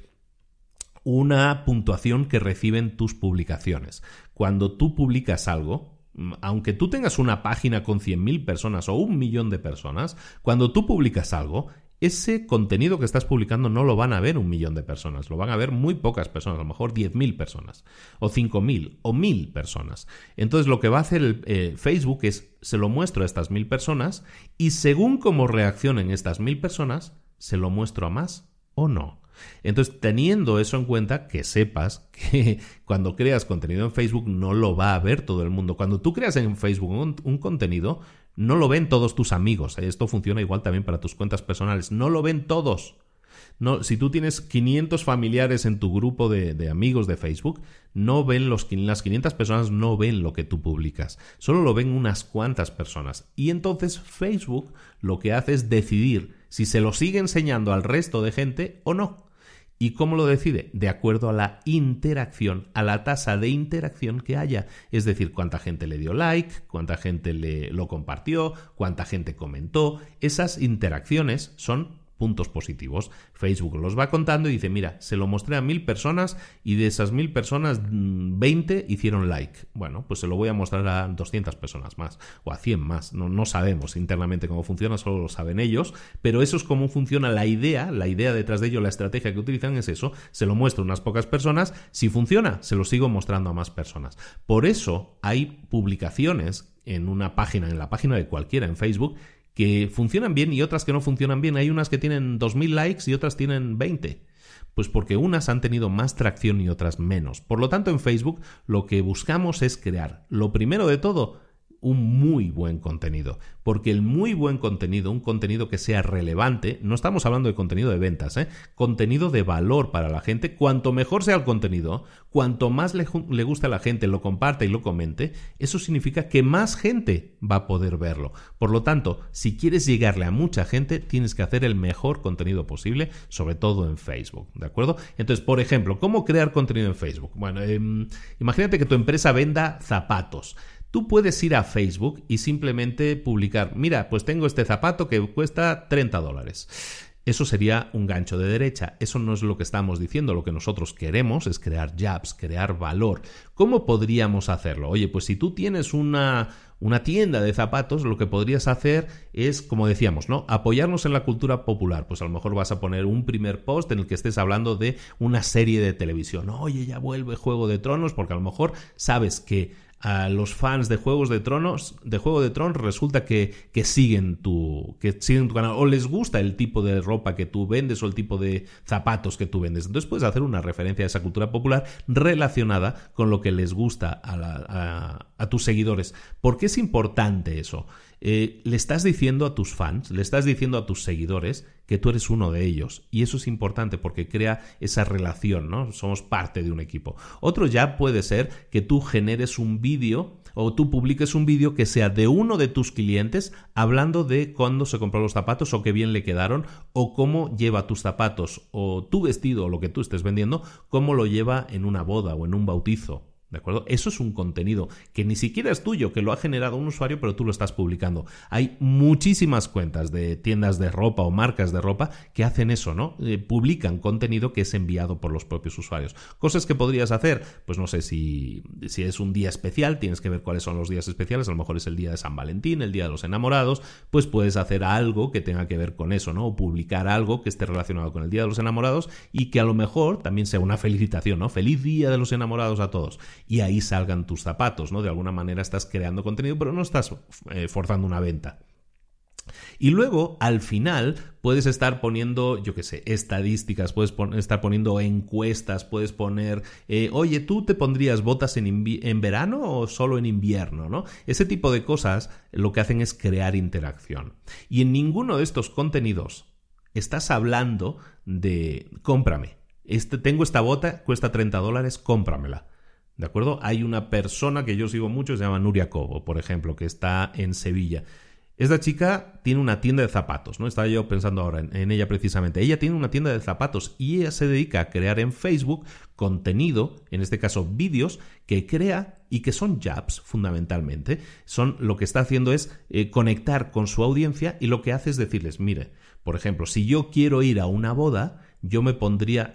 una puntuación que reciben tus publicaciones. Cuando tú publicas algo, aunque tú tengas una página con 100.000 personas o un millón de personas, cuando tú publicas algo, ese contenido que estás publicando no lo van a ver un millón de personas, lo van a ver muy pocas personas, a lo mejor 10.000 personas, o 5.000, o 1.000 personas. Entonces lo que va a hacer el, eh, Facebook es, se lo muestro a estas 1.000 personas, y según cómo reaccionen estas 1.000 personas, se lo muestro a más o no. Entonces, teniendo eso en cuenta, que sepas que cuando creas contenido en Facebook no lo va a ver todo el mundo. Cuando tú creas en Facebook un, contenido, no lo ven todos tus amigos. Esto funciona igual también para tus cuentas personales. No lo ven todos. Si tú tienes 500 familiares en tu grupo de, amigos de Facebook, no ven los, las 500 personas no ven lo que tú publicas, solo lo ven unas cuantas personas. Y entonces Facebook lo que hace es decidir si se lo sigue enseñando al resto de gente o no. ¿Y cómo lo decide? De acuerdo a la interacción, a la tasa de interacción que haya. Es decir, cuánta gente le dio like, cuánta gente le, lo compartió, cuánta gente comentó. Esas interacciones son puntos positivos. Facebook los va contando y dice, mira, se lo mostré a mil personas y de esas mil personas 20 mm, hicieron like. Bueno, pues se lo voy a mostrar a 200 personas más o a 100 más. No, no sabemos internamente cómo funciona, solo lo saben ellos, pero eso es cómo funciona la idea, la idea detrás de ello, la estrategia que utilizan es eso. Se lo muestro a unas pocas personas, si funciona, se lo sigo mostrando a más personas. Por eso hay publicaciones en una página, en la página de cualquiera en Facebook, que funcionan bien y otras que no funcionan bien. Hay unas que tienen 2.000 likes y otras tienen 20. Pues porque unas han tenido más tracción y otras menos. Por lo tanto, en Facebook lo que buscamos es crear, lo primero de todo, un muy buen contenido. Porque el muy buen contenido, un contenido que sea relevante, no estamos hablando de contenido de ventas, ¿eh? contenido de valor para la gente, cuanto mejor sea el contenido, cuanto más le, le guste a la gente, lo comparte y lo comente, eso significa que más gente va a poder verlo. Por lo tanto, si quieres llegarle a mucha gente, tienes que hacer el mejor contenido posible, sobre todo en Facebook, ¿de acuerdo? Entonces, por ejemplo, ¿cómo crear contenido en Facebook? Bueno, em, imagínate que tu empresa venda zapatos. Tú puedes ir a Facebook y simplemente publicar, mira, pues tengo este zapato que cuesta 30 dólares. Eso sería un gancho de derecha. Eso no es lo que estamos diciendo. Lo que nosotros queremos es crear jobs, crear valor. ¿Cómo podríamos hacerlo? Oye, pues si tú tienes una, una tienda de zapatos, lo que podrías hacer es, como decíamos, ¿no? Apoyarnos en la cultura popular. Pues a lo mejor vas a poner un primer post en el que estés hablando de una serie de televisión. Oye, ya vuelve Juego de Tronos, porque a lo mejor sabes que a los fans de Juegos de Tronos, de Juego de Tronos, resulta que, que, siguen tu, que siguen tu canal o les gusta el tipo de ropa que tú vendes o el tipo de zapatos que tú vendes. Entonces puedes hacer una referencia a esa cultura popular relacionada con lo que les gusta a, a, tus seguidores. ¿Por qué es importante eso? Eh, le estás diciendo a tus fans, le estás diciendo a tus seguidores que tú eres uno de ellos. Y eso es importante porque crea esa relación, ¿no? Somos parte de un equipo. Otro ya puede ser que tú generes un vídeo o tú publiques un vídeo que sea de uno de tus clientes hablando de cuándo se compró los zapatos o qué bien le quedaron o cómo lleva tus zapatos o tu vestido o lo que tú estés vendiendo, cómo lo lleva en una boda o en un bautizo ¿De acuerdo? Eso es un contenido que ni siquiera es tuyo, que lo ha generado un usuario, pero tú lo estás publicando. Hay muchísimas cuentas de tiendas de ropa o marcas de ropa que hacen eso, ¿no? Eh, publican contenido que es enviado por los propios usuarios. Cosas que podrías hacer, pues no sé si, si es un día especial, tienes que ver cuáles son los días especiales, a lo mejor es el día de San Valentín, el día de los enamorados, pues puedes hacer algo que tenga que ver con eso, ¿no? O publicar algo que esté relacionado con el día de los enamorados y que a lo mejor también sea una felicitación, ¿no? Feliz día de los enamorados a todos y ahí salgan tus zapatos, ¿no? De alguna manera estás creando contenido, pero no estás eh, forzando una venta. Y luego, al final, puedes estar poniendo, yo qué sé, estadísticas, puedes estar poniendo encuestas, puedes poner, eh, oye, ¿tú te pondrías botas en, en, verano o solo en invierno? ¿no? Ese tipo de cosas lo que hacen es crear interacción. Y en ninguno de estos contenidos estás hablando de, cómprame. Este, tengo esta bota, cuesta 30 dólares, cómpramela. ¿De acuerdo? Hay una persona que yo sigo mucho, se llama Nuria Cobo, por ejemplo, que está en Sevilla. Esta chica tiene una tienda de zapatos, ¿no? Estaba yo pensando ahora en, ella precisamente. Ella tiene una tienda de zapatos y ella se dedica a crear en Facebook contenido, en este caso vídeos, que crea y que son jabs fundamentalmente. Son lo que está haciendo es eh, conectar con su audiencia y lo que hace es decirles, mire, por ejemplo, si yo quiero ir a una boda, yo me pondría...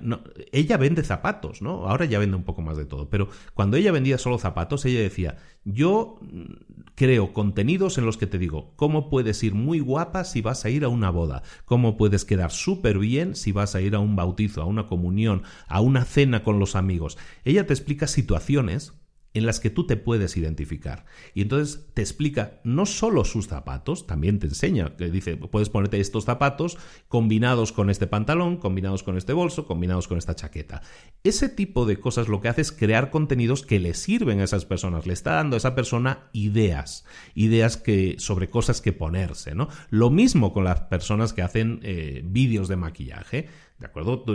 Ella vende zapatos, ¿no? Ahora ya vende un poco más de todo, pero cuando ella vendía solo zapatos, ella decía, yo mm, creo contenidos en los que te digo, cómo puedes ir muy guapa si vas a ir a una boda, cómo puedes quedar súper bien si vas a ir a un bautizo, a una comunión, a una cena con los amigos. Ella te explica situaciones en las que tú te puedes identificar. Y entonces te explica no solo sus zapatos, también te enseña, que dice, puedes ponerte estos zapatos combinados con este pantalón, combinados con este bolso, combinados con esta chaqueta. Ese tipo de cosas lo que hace es crear contenidos que le sirven a esas personas, le está dando a esa persona ideas, ideas que, sobre cosas que ponerse, ¿no? Lo mismo con las personas que hacen eh, vídeos de maquillaje ¿De acuerdo?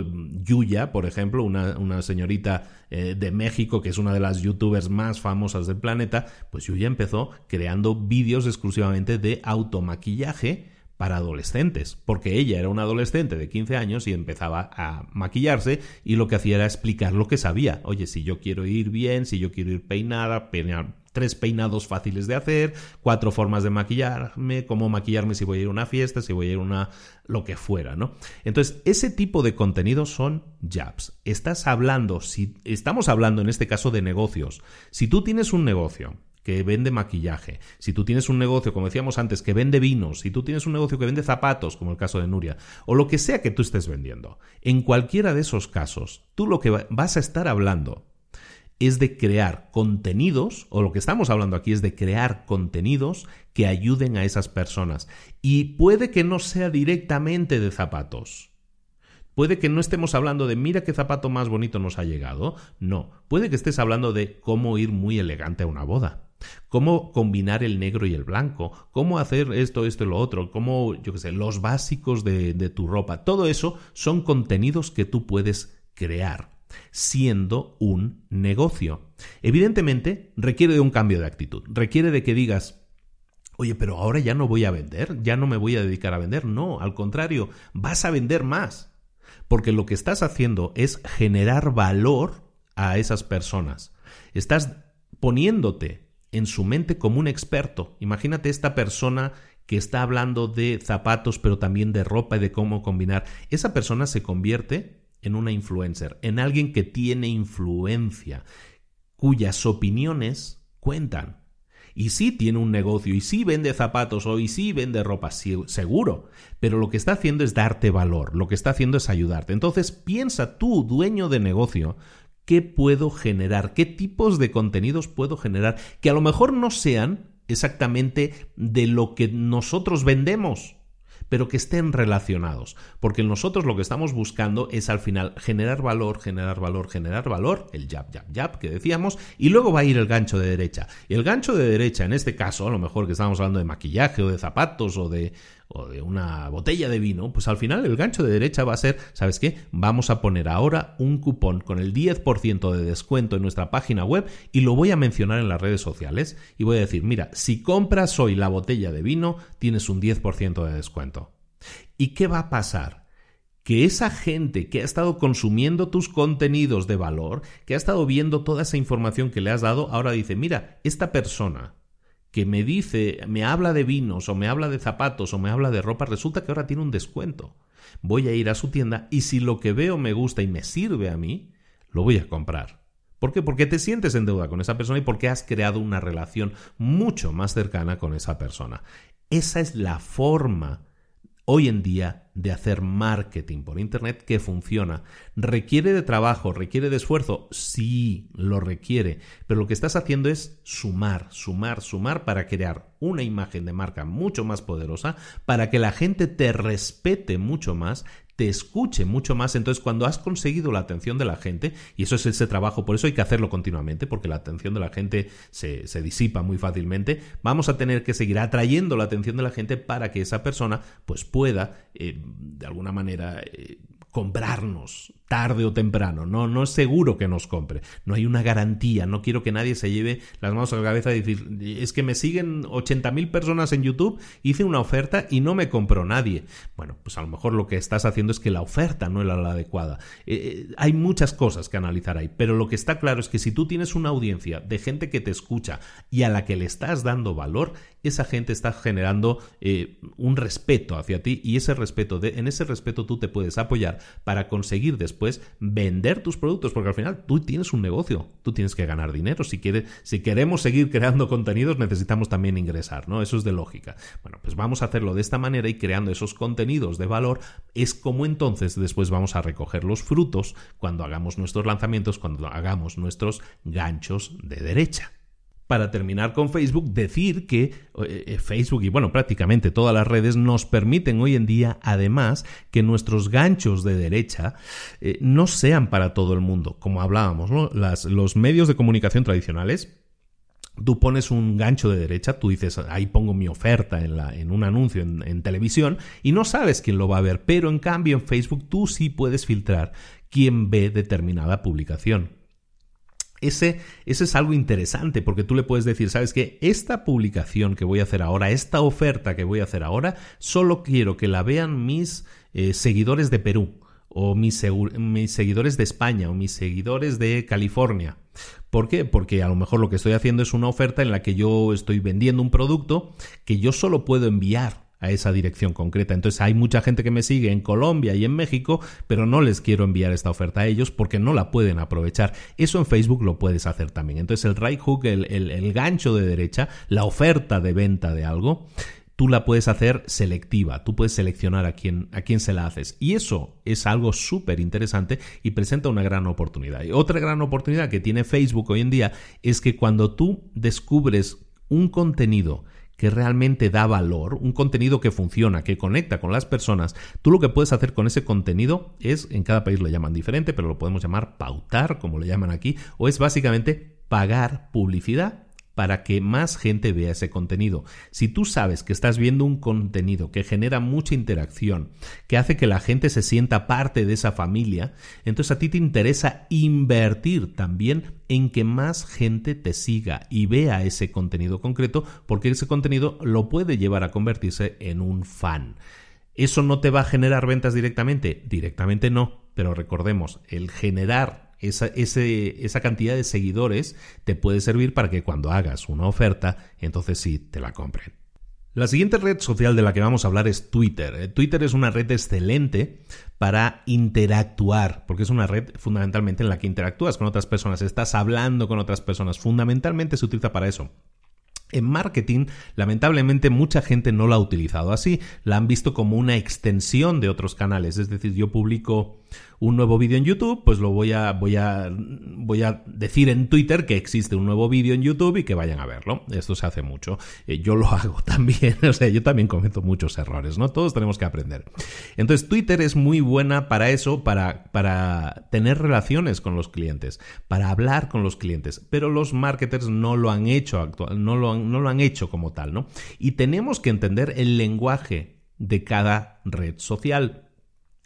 Yuya, por ejemplo, una, señorita eh, de México que es una de las youtubers más famosas del planeta, pues Yuya empezó creando vídeos exclusivamente de automaquillaje para adolescentes, porque ella era una adolescente de 15 años y empezaba a maquillarse y lo que hacía era explicar lo que sabía. Oye, si yo quiero ir bien, si yo quiero ir peinada, peinar, tres peinados fáciles de hacer, cuatro formas de maquillarme, cómo maquillarme si voy a ir a una fiesta, si voy a ir a una lo que fuera, ¿no? Entonces, ese tipo de contenidos son jabs. Estás hablando, si estamos hablando en este caso de negocios, si tú tienes un negocio que vende maquillaje, si tú tienes un negocio, como decíamos antes, que vende vinos, si tú tienes un negocio que vende zapatos, como el caso de Nuria, o lo que sea que tú estés vendiendo, en cualquiera de esos casos, tú lo que vas a estar hablando es de crear contenidos, o lo que estamos hablando aquí es de crear contenidos que ayuden a esas personas. Y puede que no sea directamente de zapatos. Puede que no estemos hablando de mira qué zapato más bonito nos ha llegado. No, puede que estés hablando de cómo ir muy elegante a una boda. Cómo combinar el negro y el blanco, cómo hacer esto, esto y lo otro, cómo, yo qué sé, los básicos de, de tu ropa. Todo eso son contenidos que tú puedes crear siendo un negocio. Evidentemente, requiere de un cambio de actitud, requiere de que digas, Oye, pero ahora ya no voy a vender, ya no me voy a dedicar a vender. No, al contrario, vas a vender más. Porque lo que estás haciendo es generar valor a esas personas. Estás poniéndote en su mente como un experto. Imagínate esta persona que está hablando de zapatos, pero también de ropa y de cómo combinar. Esa persona se convierte en una influencer, en alguien que tiene influencia, cuyas opiniones cuentan. Y sí tiene un negocio, y sí vende zapatos, o y sí vende ropa, seguro. Pero lo que está haciendo es darte valor, lo que está haciendo es ayudarte. Entonces piensa tú, dueño de negocio, ¿qué puedo generar? ¿Qué tipos de contenidos puedo generar? Que a lo mejor no sean exactamente de lo que nosotros vendemos pero que estén relacionados. Porque nosotros lo que estamos buscando es al final generar valor, generar valor, generar valor, el jab, jab, jab que decíamos, y luego va a ir el gancho de derecha. Y el gancho de derecha, en este caso, a lo mejor que estamos hablando de maquillaje o de zapatos o de, o de una botella de vino, pues al final el gancho de derecha va a ser, ¿sabes qué? Vamos a poner ahora un cupón con el 10% de descuento en nuestra página web y lo voy a mencionar en las redes sociales y voy a decir, mira, si compras hoy la botella de vino, tienes un 10% de descuento. ¿Y qué va a pasar? que esa gente que ha estado consumiendo tus contenidos de valor, que ha estado viendo toda esa información que le has dado, ahora dice, mira, esta persona que me dice, me habla de vinos o me habla de zapatos o me habla de ropa, resulta que ahora tiene un descuento. Voy a ir a su tienda y si lo que veo me gusta y me sirve a mí, lo voy a comprar. ¿Por qué? Porque te sientes en deuda con esa persona y porque has creado una relación mucho más cercana con esa persona. Esa es la forma hoy en día de hacer marketing por Internet que funciona. ¿Requiere de trabajo? ¿Requiere de esfuerzo? Sí, lo requiere. Pero lo que estás haciendo es sumar, sumar, sumar para crear una imagen de marca mucho más poderosa, para que la gente te respete mucho más, te escuche mucho más. Entonces, cuando has conseguido la atención de la gente, y eso es ese trabajo, por eso hay que hacerlo continuamente, porque la atención de la gente se, disipa muy fácilmente, vamos a tener que seguir atrayendo la atención de la gente para que esa persona pues pueda, eh, de alguna manera, eh, comprarnos tarde o temprano. No, no es seguro que nos compre. No hay una garantía. No quiero que nadie se lleve las manos a la cabeza y decir, es que me siguen 80.000 personas en YouTube, hice una oferta y no me compró nadie. Bueno, pues a lo mejor lo que estás haciendo es que la oferta no era la adecuada. Eh, eh, hay muchas cosas que analizar ahí, pero lo que está claro es que si tú tienes una audiencia de gente que te escucha y a la que le estás dando valor, esa gente está generando eh, un respeto hacia ti y ese respeto, de, en ese respeto tú te puedes apoyar para conseguir después vender tus productos, porque al final tú tienes un negocio, tú tienes que ganar dinero. Si, quieres, si queremos seguir creando contenidos, necesitamos también ingresar, ¿no? Eso es de lógica. Bueno, pues vamos a hacerlo de esta manera y creando esos contenidos de valor, es como entonces después vamos a recoger los frutos cuando hagamos nuestros lanzamientos, cuando hagamos nuestros ganchos de derecha para terminar con Facebook, decir que eh, eh, Facebook y bueno, prácticamente todas las redes nos permiten hoy en día, además, que nuestros ganchos de derecha eh, no sean para todo el mundo, como hablábamos, los medios de comunicación tradicionales Tú pones un gancho de derecha, tú dices, ahí pongo mi oferta en, la, en un anuncio en, en, televisión y no sabes quién lo va a ver, pero en cambio en Facebook tú sí puedes filtrar quién ve determinada publicación. Ese, es algo interesante porque tú le puedes decir, ¿sabes qué? Esta publicación que voy a hacer ahora, esta oferta que voy a hacer ahora, solo quiero que la vean mis eh, seguidores de Perú o mis, mis, seguidores de España o mis seguidores de California. ¿Por qué? Porque a lo mejor lo que estoy haciendo es una oferta en la que yo estoy vendiendo un producto que yo solo puedo enviar a esa dirección concreta. Entonces hay mucha gente que me sigue en Colombia y en México, pero no les quiero enviar esta oferta a ellos porque no la pueden aprovechar. Eso en Facebook lo puedes hacer también. Entonces el right hook, el, el gancho de derecha, la oferta de venta de algo, tú la puedes hacer selectiva, tú puedes seleccionar a quién, a quién se la haces. Y eso es algo súper interesante y presenta una gran oportunidad. Otra gran oportunidad que tiene Facebook hoy en día es que cuando tú descubres un contenido que realmente da valor, un contenido que funciona, que conecta con las personas, tú lo que puedes hacer con ese contenido es, en cada país lo llaman diferente, pero lo podemos llamar pautar, como le llaman aquí, o es básicamente pagar publicidad para que más gente vea ese contenido. Si tú sabes que estás viendo un contenido que genera mucha interacción, que hace que la gente se sienta parte de esa familia, entonces a ti te interesa invertir también en que más gente te siga y vea ese contenido concreto, porque ese contenido lo puede llevar a convertirse en un fan. ¿Eso no te va a generar ventas directamente? Directamente no, pero recordemos, el generar esa, esa cantidad de seguidores te puede servir para que cuando hagas una oferta, entonces sí te la compren. La siguiente red social de la que vamos a hablar es Twitter. Eh, Twitter es una red excelente para interactuar, porque es una red fundamentalmente en la que interactúas con otras personas, estás hablando con otras personas, fundamentalmente se utiliza para eso. En marketing, lamentablemente, mucha gente no la ha utilizado así, la han visto como una extensión de otros canales, es decir, yo publico un nuevo vídeo en YouTube, pues lo voy a, voy a, voy a decir en Twitter que existe un nuevo vídeo en YouTube y que vayan a verlo. Esto se hace mucho. Eh, yo lo hago también, o sea, yo también cometo muchos errores, ¿no? Todos tenemos que aprender. Entonces, Twitter es muy buena para eso, para, para tener relaciones con los clientes, para hablar con los clientes, pero los marketers no lo han hecho actual, no lo han, no lo han hecho como tal, ¿no? Y tenemos que entender el lenguaje de cada red social.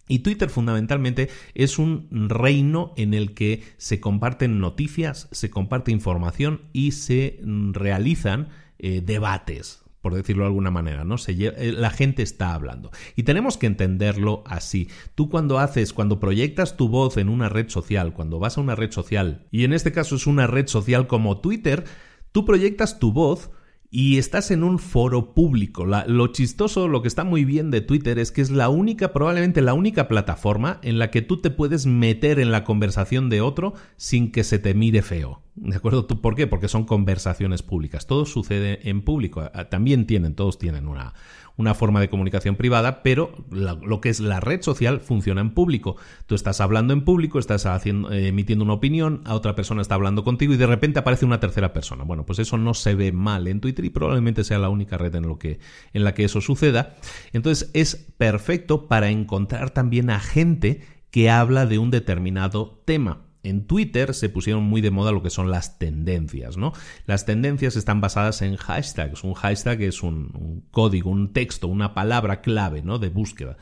Y Twitter fundamentalmente es un reino en el que se comparten noticias, se comparte información y se realizan eh, debates, por decirlo de alguna manera, ¿no? Eh, la gente está hablando. Y tenemos que entenderlo así. Tú cuando haces, cuando proyectas tu voz en una red social, cuando vas a una red social, y en este caso es una red social como Twitter, tú proyectas tu voz y estás en un foro público. lo chistoso, lo que está muy bien de Twitter es que es la única, probablemente la única plataforma en la que tú te puedes meter en la conversación de otro sin que se te mire feo. ¿De acuerdo? ¿Tú por qué? Porque son conversaciones públicas. Todo sucede en público. También tienen, todos tienen una, una forma de comunicación privada, pero lo que es la red social funciona en público. Tú estás hablando en público, estás haciendo, emitiendo una opinión, a otra persona está hablando contigo y de repente aparece una tercera persona. Bueno, pues eso no se ve mal en Twitter y probablemente sea la única red en, que, en la que eso suceda. Entonces es perfecto para encontrar también a gente que habla de un determinado tema. En Twitter se pusieron muy de moda lo que son las tendencias, ¿no? Las tendencias están basadas en hashtags. Un hashtag es un, código, un texto, una palabra clave, ¿no? De búsqueda.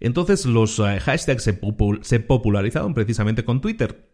Entonces los eh, hashtags se, popularizaron precisamente con Twitter.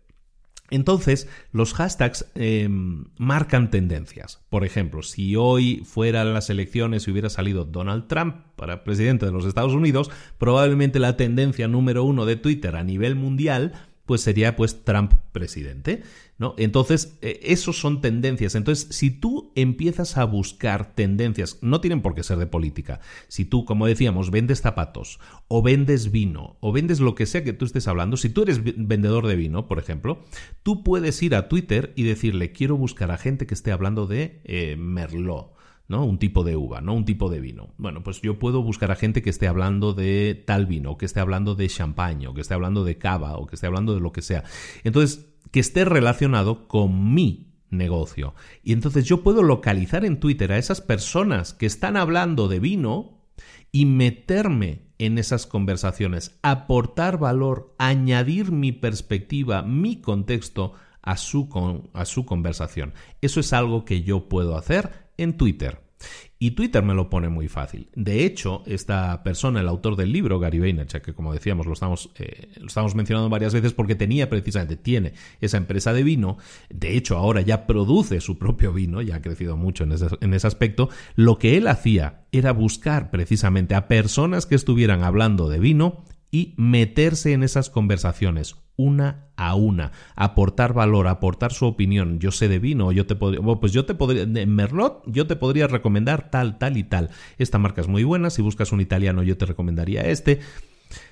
Entonces, los hashtags em, marcan tendencias. Por ejemplo, si hoy fueran las elecciones y hubiera salido Donald Trump para presidente de los Estados Unidos, probablemente la tendencia número uno de Twitter a nivel mundial pues sería pues Trump presidente, ¿no? Entonces, eh, esos son tendencias. Entonces, si tú empiezas a buscar tendencias, no tienen por qué ser de política. Si tú, como decíamos, vendes zapatos o vendes vino o vendes lo que sea que tú estés hablando, si tú eres vendedor de vino, por ejemplo, tú puedes ir a Twitter y decirle, quiero buscar a gente que esté hablando de eh, Merlot ¿no? Un tipo de uva, ¿no? Un tipo de vino. Bueno, pues yo puedo buscar a gente que esté hablando de tal vino, que esté hablando de champaña, que esté hablando de cava, o que esté hablando de lo que sea. Entonces, que esté relacionado con mi negocio. Y entonces yo puedo localizar en Twitter a esas personas que están hablando de vino y meterme en esas conversaciones, aportar valor, añadir mi perspectiva, mi contexto a su, a su conversación. Eso es algo que yo puedo hacer en Twitter. Y Twitter me lo pone muy fácil. De hecho, esta persona, el autor del libro, Gary Vaynerchuk, que como decíamos lo estamos, eh, lo estamos mencionando varias veces porque tenía precisamente, tiene esa empresa de vino, de hecho ahora ya produce su propio vino, ya ha crecido mucho en ese, en ese aspecto, lo que él hacía era buscar precisamente a personas que estuvieran hablando de vino y meterse en esas conversaciones una a una, aportar valor, aportar su opinión. Yo sé de vino, yo te podría, pues yo te podría, de Merlot, yo te podría recomendar tal, tal y tal. Esta marca es muy buena, si buscas un italiano yo te recomendaría este.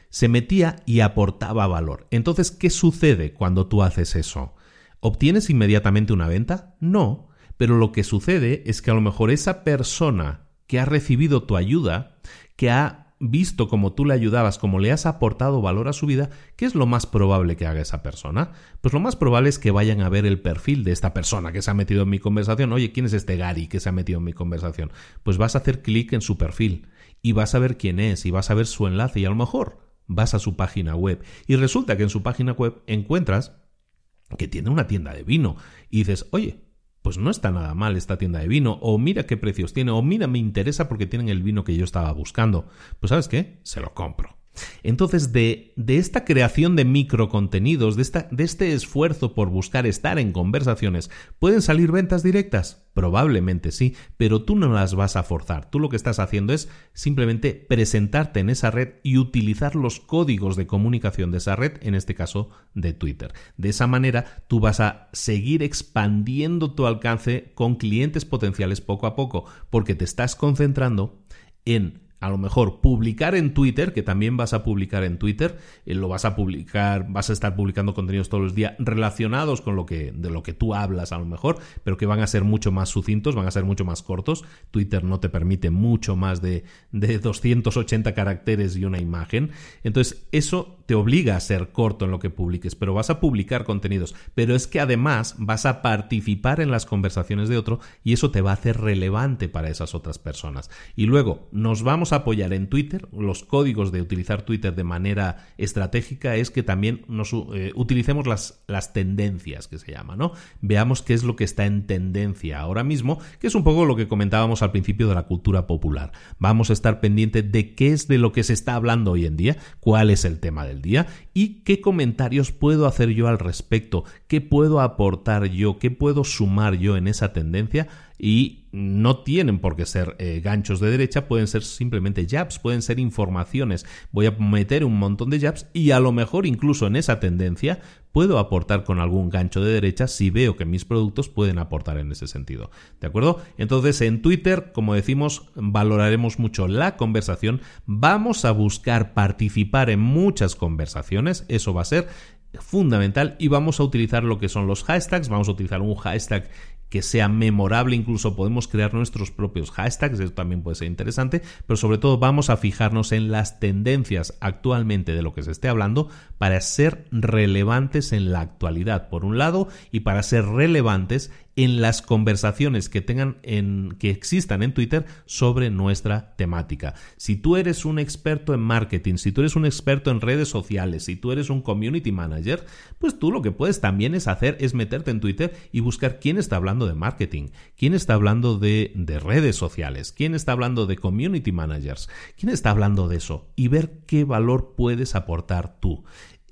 Se metía y aportaba valor. Entonces, ¿qué sucede cuando tú haces eso? ¿Obtienes inmediatamente una venta? No, pero lo que sucede es que a lo mejor esa persona que ha recibido tu ayuda, que ha visto como tú le ayudabas, como le has aportado valor a su vida, ¿qué es lo más probable que haga esa persona? Pues lo más probable es que vayan a ver el perfil de esta persona que se ha metido en mi conversación. Oye, ¿quién es este Gary que se ha metido en mi conversación? Pues vas a hacer clic en su perfil y vas a ver quién es y vas a ver su enlace y a lo mejor vas a su página web y resulta que en su página web encuentras que tiene una tienda de vino y dices, oye, pues no está nada mal esta tienda de vino, o mira qué precios tiene, o mira, me interesa porque tienen el vino que yo estaba buscando. Pues sabes qué, se lo compro. Entonces, de, de, esta creación de microcontenidos, de, de este esfuerzo por buscar estar en conversaciones, ¿pueden salir ventas directas? Probablemente sí, pero tú no las vas a forzar. Tú lo que estás haciendo es simplemente presentarte en esa red y utilizar los códigos de comunicación de esa red, en este caso de Twitter. De esa manera, tú vas a seguir expandiendo tu alcance con clientes potenciales poco a poco, porque te estás concentrando en a lo mejor publicar en Twitter, que también vas a publicar en Twitter, eh, lo vas a publicar, vas a estar publicando contenidos todos los días relacionados con lo que de lo que tú hablas a lo mejor, pero que van a ser mucho más sucintos, van a ser mucho más cortos. Twitter no te permite mucho más de, de 280 caracteres y una imagen. Entonces, eso te obliga a ser corto en lo que publiques, pero vas a publicar contenidos. Pero es que además vas a participar en las conversaciones de otro y eso te va a hacer relevante para esas otras personas. Y luego nos vamos apoyar en Twitter, los códigos de utilizar Twitter de manera estratégica es que también nos eh, utilicemos las, las tendencias que se llama, ¿no? Veamos qué es lo que está en tendencia ahora mismo, que es un poco lo que comentábamos al principio de la cultura popular. Vamos a estar pendiente de qué es de lo que se está hablando hoy en día, cuál es el tema del día y qué comentarios puedo hacer yo al respecto, qué puedo aportar yo, qué puedo sumar yo en esa tendencia y no tienen por qué ser eh, ganchos de derecha, pueden ser simplemente jabs, pueden ser informaciones. Voy a meter un montón de jabs y a lo mejor incluso en esa tendencia puedo aportar con algún gancho de derecha si veo que mis productos pueden aportar en ese sentido. ¿De acuerdo? Entonces en Twitter, como decimos, valoraremos mucho la conversación, vamos a buscar participar en muchas conversaciones, eso va a ser fundamental y vamos a utilizar lo que son los hashtags, vamos a utilizar un hashtag que sea memorable, incluso podemos crear nuestros propios hashtags, eso también puede ser interesante, pero sobre todo vamos a fijarnos en las tendencias actualmente de lo que se esté hablando para ser relevantes en la actualidad, por un lado, y para ser relevantes en las conversaciones que tengan en que existan en Twitter sobre nuestra temática. Si tú eres un experto en marketing, si tú eres un experto en redes sociales, si tú eres un community manager, pues tú lo que puedes también es hacer es meterte en Twitter y buscar quién está hablando de marketing, quién está hablando de, de redes sociales, quién está hablando de community managers, quién está hablando de eso y ver qué valor puedes aportar tú.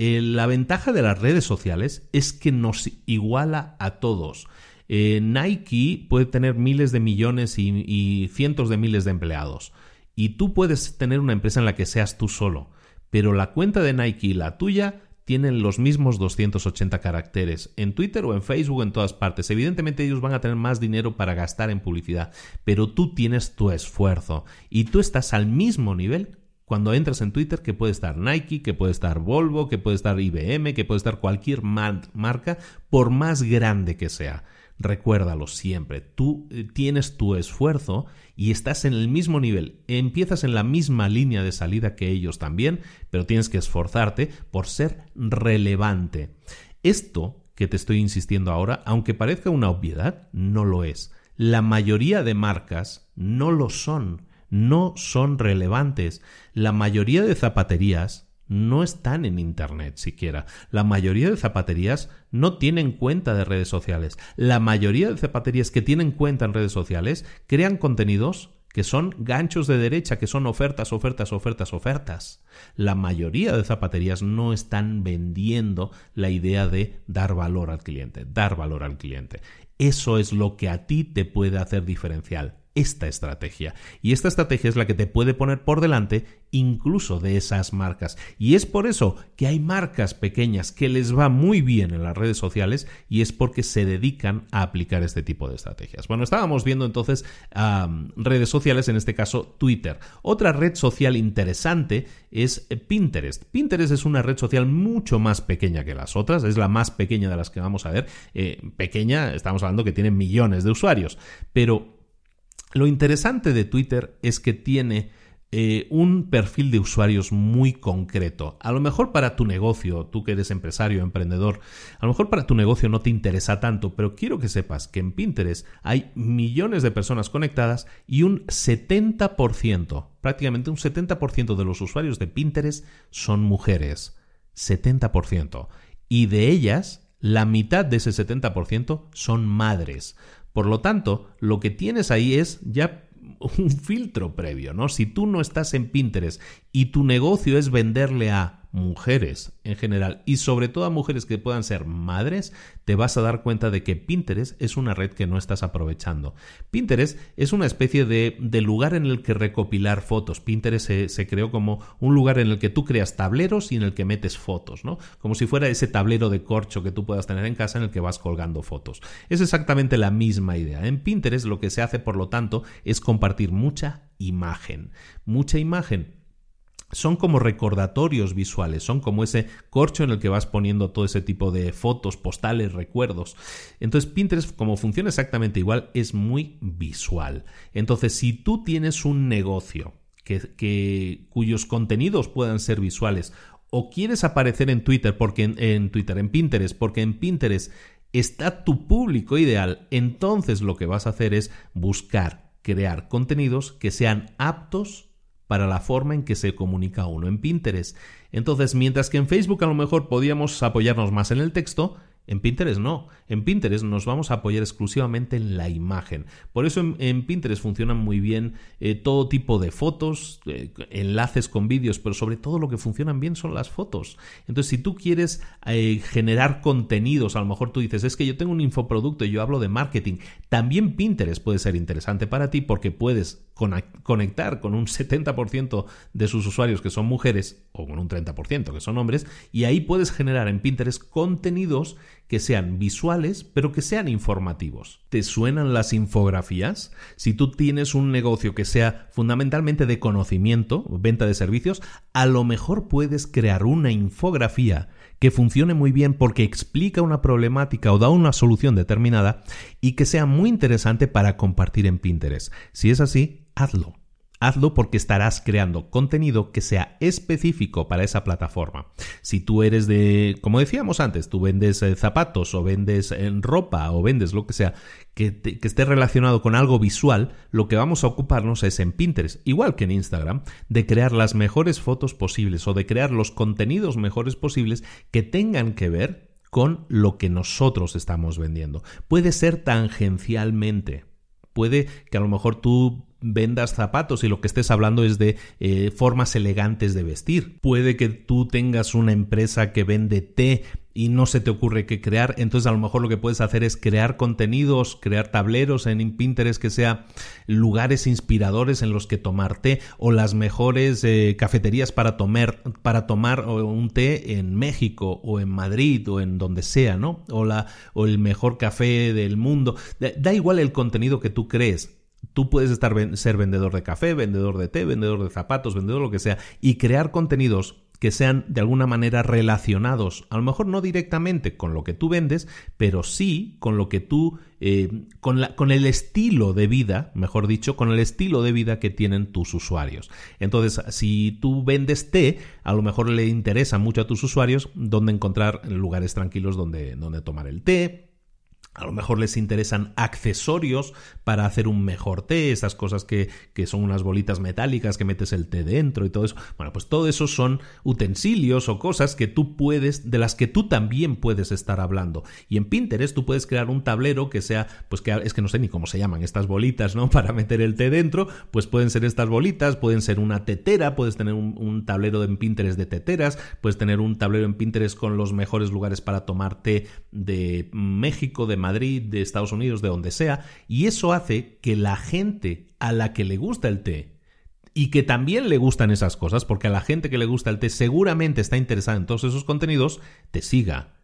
Eh, la ventaja de las redes sociales es que nos iguala a todos. Eh, Nike puede tener miles de millones y, cientos de miles de empleados. Y tú puedes tener una empresa en la que seas tú solo. Pero la cuenta de Nike y la tuya tienen los mismos 280 caracteres en Twitter o en Facebook en todas partes. Evidentemente ellos van a tener más dinero para gastar en publicidad, pero tú tienes tu esfuerzo y tú estás al mismo nivel cuando entras en Twitter que puede estar Nike, que puede estar Volvo, que puede estar IBM, que puede estar cualquier marca, por más grande que sea recuérdalo siempre, tú eh, tienes tu esfuerzo y estás en el mismo nivel, empiezas en la misma línea de salida que ellos también, pero tienes que esforzarte por ser relevante. Esto que te estoy insistiendo ahora, aunque parezca una obviedad, no lo es. La mayoría de marcas no lo son, no son relevantes. La mayoría de zapaterías no están en Internet siquiera. La mayoría de zapaterías no tienen cuenta de redes sociales. La mayoría de zapaterías que tienen cuenta en redes sociales crean contenidos que son ganchos de derecha, que son ofertas, ofertas, ofertas, ofertas. La mayoría de zapaterías no están vendiendo la idea de dar valor al cliente, dar valor al cliente. Eso es lo que a ti te puede hacer diferencial esta estrategia. Y esta estrategia es la que te puede poner por delante incluso de esas marcas. Y es por eso que hay marcas pequeñas que les va muy bien en las redes sociales y es porque se dedican a aplicar este tipo de estrategias. Bueno, estábamos viendo entonces redes sociales, en este caso Twitter. Otra red social interesante es Pinterest. Pinterest es una red social mucho más pequeña que las otras, es la más pequeña de las que vamos a ver. Eh, pequeña, estamos hablando que tiene millones de usuarios, pero lo interesante de Twitter es que tiene eh, un perfil de usuarios muy concreto. A lo mejor para tu negocio, tú que eres empresario, emprendedor, a lo mejor para tu negocio no te interesa tanto, pero quiero que sepas que en Pinterest hay millones de personas conectadas y un 70%, prácticamente un 70% de los usuarios de Pinterest son mujeres. 70%. Y de ellas, la mitad de ese 70% son madres. Por lo tanto, lo que tienes ahí es ya un filtro previo, ¿no? Si tú no estás en Pinterest y tu negocio es venderle a mujeres en general y sobre todo a mujeres que puedan ser madres, te vas a dar cuenta de que Pinterest es una red que no estás aprovechando. Pinterest es una especie de, lugar en el que recopilar fotos. Pinterest se, se, creó como un lugar en el que tú creas tableros y en el que metes fotos, ¿no? Como si fuera ese tablero de corcho que tú puedas tener en casa en el que vas colgando fotos. Es exactamente la misma idea. En Pinterest lo que se hace, por lo tanto, es compartir mucha imagen. Mucha imagen son como recordatorios visuales, son como ese corcho en el que vas poniendo todo ese tipo de fotos, postales, recuerdos. Entonces Pinterest, como funciona exactamente igual, es muy visual. Entonces, si tú tienes un negocio que, cuyos contenidos puedan ser visuales, o quieres aparecer en Twitter, porque en Twitter, en Pinterest, porque en Pinterest está tu público ideal, entonces lo que vas a hacer es buscar crear contenidos que sean aptos para la forma en que se comunica uno en Pinterest. Entonces, mientras que en Facebook a lo mejor podíamos apoyarnos más en el texto, en Pinterest no. En Pinterest nos vamos a apoyar exclusivamente en la imagen. Por eso en, Pinterest funcionan muy bien eh, todo tipo de fotos, eh, enlaces con vídeos, pero sobre todo lo que funcionan bien son las fotos. Entonces, si tú quieres eh, generar contenidos, a lo mejor tú dices, es que yo tengo un infoproducto y yo hablo de marketing. También Pinterest puede ser interesante para ti porque puedes conectar con un 70% de sus usuarios que son mujeres o con un 30% que son hombres y ahí puedes generar en Pinterest contenidos que sean visuales, pero que sean informativos. ¿Te suenan las infografías? Si tú tienes un negocio que sea fundamentalmente de conocimiento, venta de servicios, a lo mejor puedes crear una infografía que funcione muy bien porque explica una problemática o da una solución determinada y que sea muy interesante para compartir en Pinterest. Si es así, hazlo. Hazlo porque estarás creando contenido que sea específico para esa plataforma. Si tú eres de, como decíamos antes, tú vendes eh, zapatos o vendes en eh, ropa o vendes lo que sea, que, que, esté relacionado con algo visual, lo que vamos a ocuparnos es en Pinterest, igual que en Instagram, de crear las mejores fotos posibles o de crear los contenidos mejores posibles que tengan que ver con lo que nosotros estamos vendiendo. Puede ser tangencialmente. Puede que a lo mejor tú vendas zapatos y lo que estés hablando es de eh, formas elegantes de vestir. Puede que tú tengas una empresa que vende té y no se te ocurre qué crear, entonces a lo mejor lo que puedes hacer es crear contenidos, crear tableros en Pinterest que sea lugares inspiradores en los que tomar té o las mejores eh, cafeterías para tomar para tomar un té en México o en Madrid o en donde sea, ¿no? O la o el mejor café del mundo. Da igual el contenido que tú crees, Tú puedes estar, ser vendedor de café, vendedor de té, vendedor de zapatos, vendedor de lo que sea, y crear contenidos que sean de alguna manera relacionados, a lo mejor no directamente con lo que tú vendes, pero sí con lo que tú, eh, con, la, con el estilo de vida, mejor dicho, con el estilo de vida que tienen tus usuarios. Entonces, si tú vendes té, a lo mejor le interesa mucho a tus usuarios dónde encontrar lugares tranquilos donde, donde tomar el té, a lo mejor les interesan accesorios para hacer un mejor té, esas cosas que, que, son unas bolitas metálicas que metes el té dentro y todo eso. Bueno, pues todo eso son utensilios o cosas que tú puedes, de las que tú también puedes estar hablando. Y en Pinterest tú puedes crear un tablero que sea, pues que es que no sé ni cómo se llaman estas bolitas, ¿no? Para meter el té dentro, pues pueden ser estas bolitas, pueden ser una tetera, puedes tener un, tablero en Pinterest de teteras, puedes tener un tablero en Pinterest con los mejores lugares para tomar té de México, de Madrid, de Estados Unidos, de donde sea, y eso hace que la gente a la que le gusta el té y que también le gustan esas cosas, porque a la gente que le gusta el té seguramente está interesada en todos esos contenidos, te siga,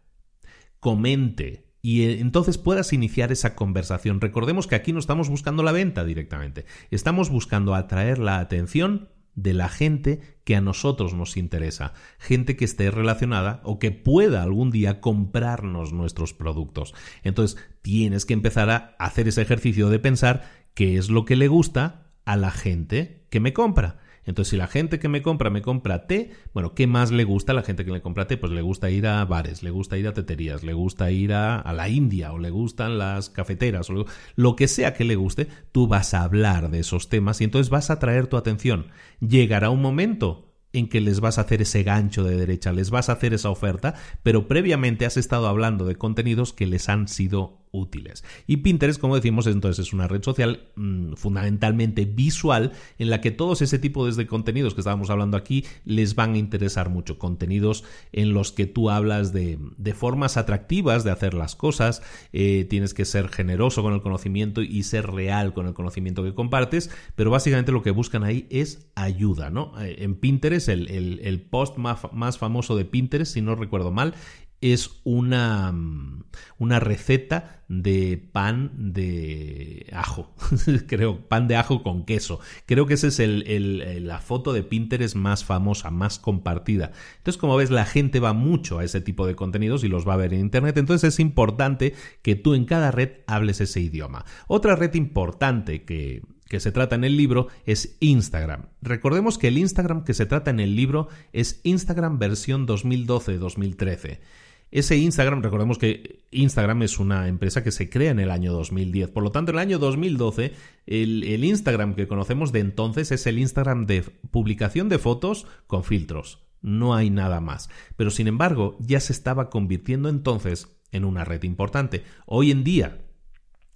comente, y eh, entonces puedas iniciar esa conversación. Recordemos que aquí no estamos buscando la venta directamente, estamos buscando atraer la atención de la gente que a nosotros nos interesa, gente que esté relacionada o que pueda algún día comprarnos nuestros productos. Entonces tienes que empezar a hacer ese ejercicio de pensar qué es lo que le gusta a la gente que me compra. Entonces, si la gente que me compra me compra té, bueno, ¿qué más le gusta a la gente que le compra té? Pues le gusta ir a bares, le gusta ir a teterías, le gusta ir a, la India o le gustan las cafeteras o lo, que sea que le guste, tú vas a hablar de esos temas y entonces vas a traer tu atención. Llegará un momento en que les vas a hacer ese gancho de derecha, les vas a hacer esa oferta, pero previamente has estado hablando de contenidos que les han sido útiles. Y Pinterest, como decimos, entonces es una red social mm, fundamentalmente visual en la que todos ese tipo de contenidos que estábamos hablando aquí les van a interesar mucho. Contenidos en los que tú hablas de, formas atractivas de hacer las cosas, eh, tienes que ser generoso con el conocimiento y ser real con el conocimiento que compartes, pero básicamente lo que buscan ahí es ayuda, ¿no? Eh, en Pinterest, el, post más, más famoso de Pinterest, si no recuerdo mal, es una, mm, una receta de pan de ajo. Creo, pan de ajo con queso. Creo que esa es el, la foto de Pinterest más famosa, más compartida. Entonces, como ves, la gente va mucho a ese tipo de contenidos y los va a ver en Internet. Entonces, es importante que tú en cada red hables ese idioma. Otra red importante que, que se trata en el libro es Instagram. Recordemos que el Instagram que se trata en el libro es Instagram versión 2012-2013. Ese Instagram, recordemos que Instagram es una empresa que se crea en el año 2010. Por lo tanto, en el año 2012, el, el, Instagram que conocemos de entonces es el Instagram de publicación de fotos con filtros. No hay nada más. Pero sin embargo, ya se estaba convirtiendo entonces en una red importante. Hoy en día,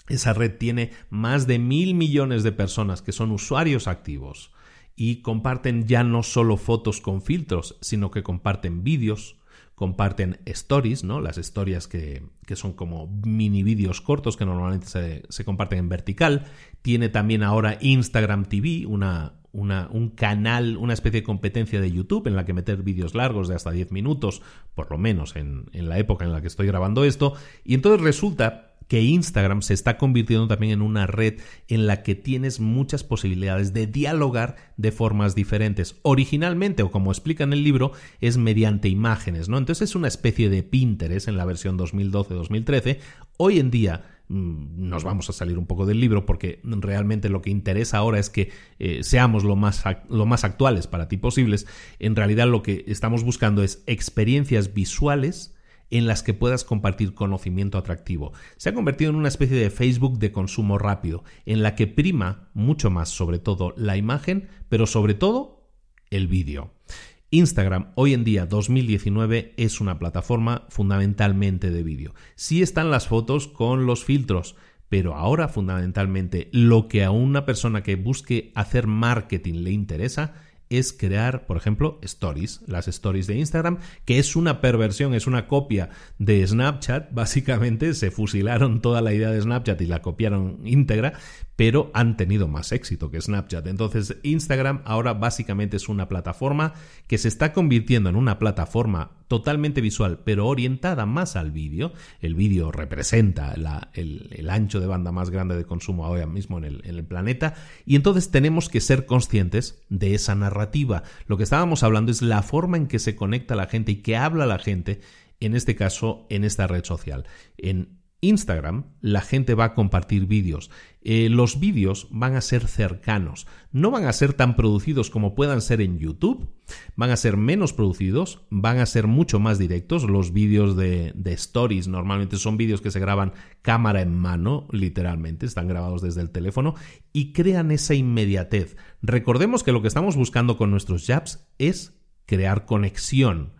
esa red tiene más de mil millones de personas que son usuarios activos y comparten ya no solo fotos con filtros, sino que comparten vídeos, comparten stories, ¿no? Las historias que, son como mini vídeos cortos que normalmente se, comparten en vertical. Tiene también ahora Instagram TV, una, una, un canal, una especie de competencia de YouTube en la que meter vídeos largos de hasta 10 minutos, por lo menos en, en la época en la que estoy grabando esto. Y entonces resulta que Instagram se está convirtiendo también en una red en la que tienes muchas posibilidades de dialogar de formas diferentes. Originalmente, o como explica en el libro, es mediante imágenes, ¿no? Entonces es una especie de Pinterest en la versión 2012-2013. Hoy en día mm, nos vamos a salir un poco del libro porque realmente lo que interesa ahora es que eh, seamos lo más, lo más actuales para ti posibles. En realidad lo que estamos buscando es experiencias visuales en las que puedas compartir conocimiento atractivo. Se ha convertido en una especie de Facebook de consumo rápido, en la que prima mucho más sobre todo la imagen, pero sobre todo el vídeo. Instagram hoy en día 2019 es una plataforma fundamentalmente de vídeo. Sí están las fotos con los filtros, pero ahora fundamentalmente lo que a una persona que busque hacer marketing le interesa es crear, por ejemplo, stories, las stories de Instagram, que es una perversión, es una copia de Snapchat. Básicamente se fusilaron toda la idea de Snapchat y la copiaron íntegra, pero han tenido más éxito que Snapchat. Entonces Instagram ahora básicamente es una plataforma que se está convirtiendo en una plataforma totalmente visual, pero orientada más al vídeo. El vídeo representa el, ancho de banda más grande de consumo ahora mismo en el, planeta y entonces tenemos que ser conscientes de esa narrativa. Lo que estábamos hablando es la forma en que se conecta la gente y que habla la gente en este caso en esta red social. Instagram, la gente va a compartir vídeos. Eh, los vídeos van a ser cercanos, no van a ser tan producidos como puedan ser en YouTube, van a ser menos producidos, van a ser mucho más directos. Los vídeos de, stories normalmente son vídeos que se graban cámara en mano, literalmente, están grabados desde el teléfono y crean esa inmediatez. Recordemos que lo que estamos buscando con nuestros jabs es crear conexión.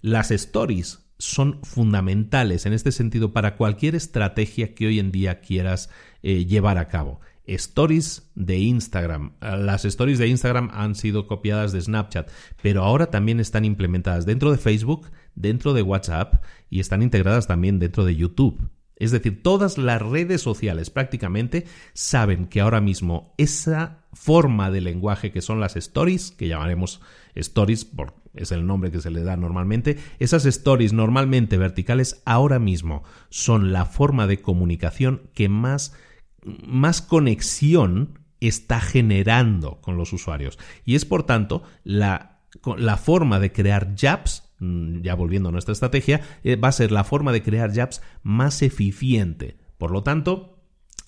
Las stories son fundamentales en este sentido para cualquier estrategia que hoy en día quieras eh, llevar a cabo. Stories de Instagram. Las stories de Instagram han sido copiadas de Snapchat, pero ahora también están implementadas dentro de Facebook, dentro de WhatsApp y están integradas también dentro de YouTube. Es decir, todas las redes sociales prácticamente saben que ahora mismo esa forma de lenguaje que son las stories, que llamaremos stories por es el nombre que se le da normalmente, esas stories normalmente verticales ahora mismo son la forma de comunicación que más, más conexión está generando con los usuarios. Y es por tanto la, la forma de crear jabs, mm, ya volviendo a nuestra estrategia, eh, va a ser la forma de crear jabs más eficiente. Por lo tanto,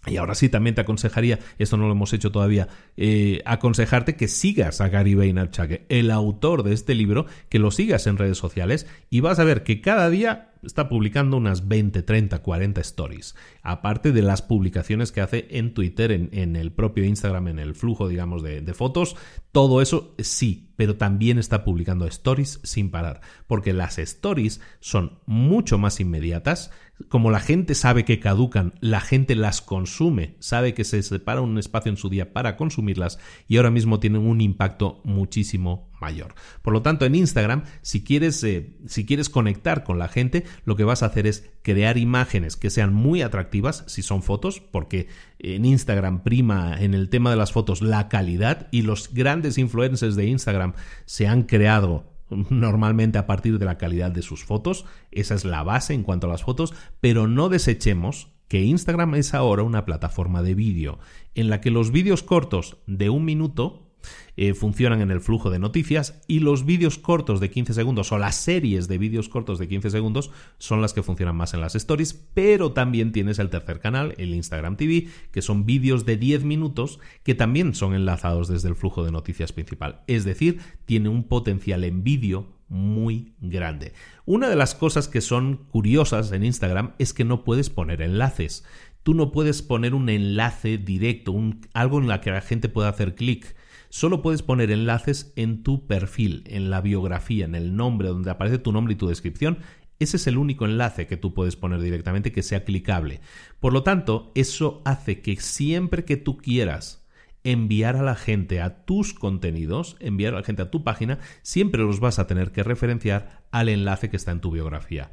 y ahora sí, también te aconsejaría, esto no lo hemos hecho todavía, eh, aconsejarte que sigas a Gary Vaynerchuk, el autor de este libro, que lo sigas en redes sociales y vas a ver que cada día está publicando unas 20, 30, 40 stories. Aparte de las publicaciones que hace en Twitter, en, el propio Instagram, en el flujo, digamos, de, de fotos, todo eso sí pero también está publicando stories sin parar, porque las stories son mucho más inmediatas, como la gente sabe que caducan, la gente las consume, sabe que se separa un espacio en su día para consumirlas y ahora mismo tienen un impacto muchísimo mayor. Por lo tanto, en Instagram, si quieres, eh, si quieres conectar con la gente, lo que vas a hacer es crear imágenes que sean muy atractivas, si son fotos, porque en Instagram prima en el tema de las fotos la calidad y los grandes influencers de Instagram se han creado normalmente a partir de la calidad de sus fotos. Esa es la base en cuanto a las fotos, pero no desechemos que Instagram es ahora una plataforma de vídeo en la que los vídeos cortos de un minuto eh, funcionan en el flujo de noticias y los vídeos cortos de 15 segundos o las series de vídeos cortos de 15 segundos son las que funcionan más en las stories, pero también tienes el tercer canal, el Instagram TV, que son vídeos de 10 minutos que también son enlazados desde el flujo de noticias principal. Es decir, tiene un potencial en vídeo muy grande. Una de las cosas que son curiosas en Instagram es que no puedes poner enlaces. Tú no puedes poner un enlace directo, algo en la que la gente pueda hacer clic solo puedes poner enlaces en tu perfil, en la biografía, en el nombre, donde aparece tu nombre y tu descripción. Ese es el único enlace que tú puedes poner directamente que sea clicable. Por lo tanto, eso hace que siempre que tú quieras enviar a la gente a tus contenidos, enviar a la gente a tu página, siempre los vas a tener que referenciar al enlace que está en tu biografía.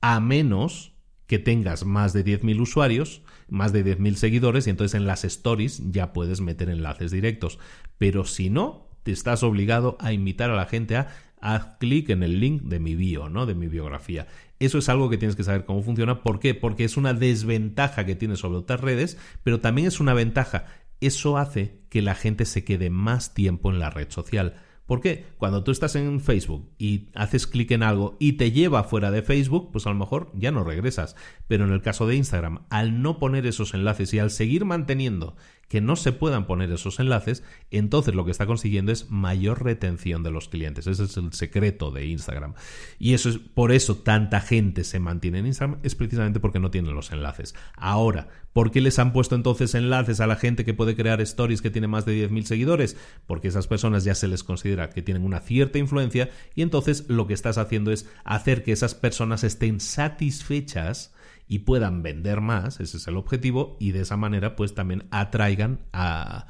A menos que tengas más de 10.000 usuarios, más de 10.000 seguidores, y entonces en las stories ya puedes meter enlaces directos. Pero si no, te estás obligado a invitar a la gente a haz clic en el link de mi bio, ¿no? De mi biografía. Eso es algo que tienes que saber cómo funciona. ¿Por qué? Porque es una desventaja que tienes sobre otras redes, pero también es una ventaja. Eso hace que la gente se quede más tiempo en la red social. ¿Por qué? Cuando tú estás en Facebook y haces clic en algo y te lleva fuera de Facebook, pues a lo mejor ya no regresas. Pero en el caso de Instagram, al no poner esos enlaces y al seguir manteniendo que no se puedan poner esos enlaces, entonces lo que está consiguiendo es mayor retención de los clientes. Ese es el secreto de Instagram. Y eso es por eso tanta gente se mantiene en Instagram, es precisamente porque no tienen los enlaces. Ahora, ¿por qué les han puesto entonces enlaces a la gente que puede crear stories que tiene más de 10.000 seguidores? Porque esas personas ya se les considera que tienen una cierta influencia y entonces lo que estás haciendo es hacer que esas personas estén satisfechas y puedan vender más, ese es el objetivo, y de esa manera pues también atraigan a,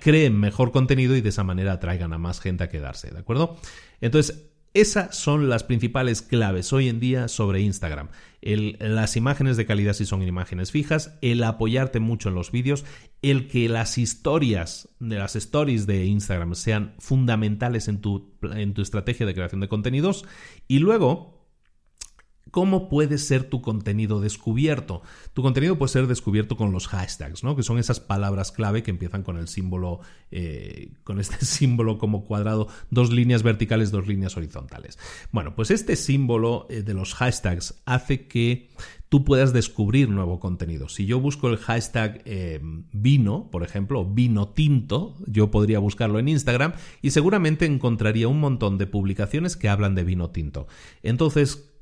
creen mejor contenido y de esa manera atraigan a más gente a quedarse, ¿de acuerdo? Entonces, esas son las principales claves hoy en día sobre Instagram. las imágenes de calidad si son imágenes fijas, el apoyarte mucho en los vídeos, el que las historias de las stories de Instagram sean fundamentales en tu, en tu estrategia de creación de contenidos y luego ¿Cómo puede ser tu contenido descubierto? Tu contenido puede ser descubierto con los hashtags, ¿no? Que son esas palabras clave que empiezan con el símbolo, eh, con este símbolo como cuadrado, dos líneas verticales, dos líneas horizontales. Bueno, pues este símbolo eh, de los hashtags hace que tú puedas descubrir nuevo contenido. Si yo busco el hashtag eh, vino, por ejemplo, vino tinto, yo podría buscarlo en Instagram y seguramente encontraría un montón de publicaciones que hablan de vino tinto. Entonces,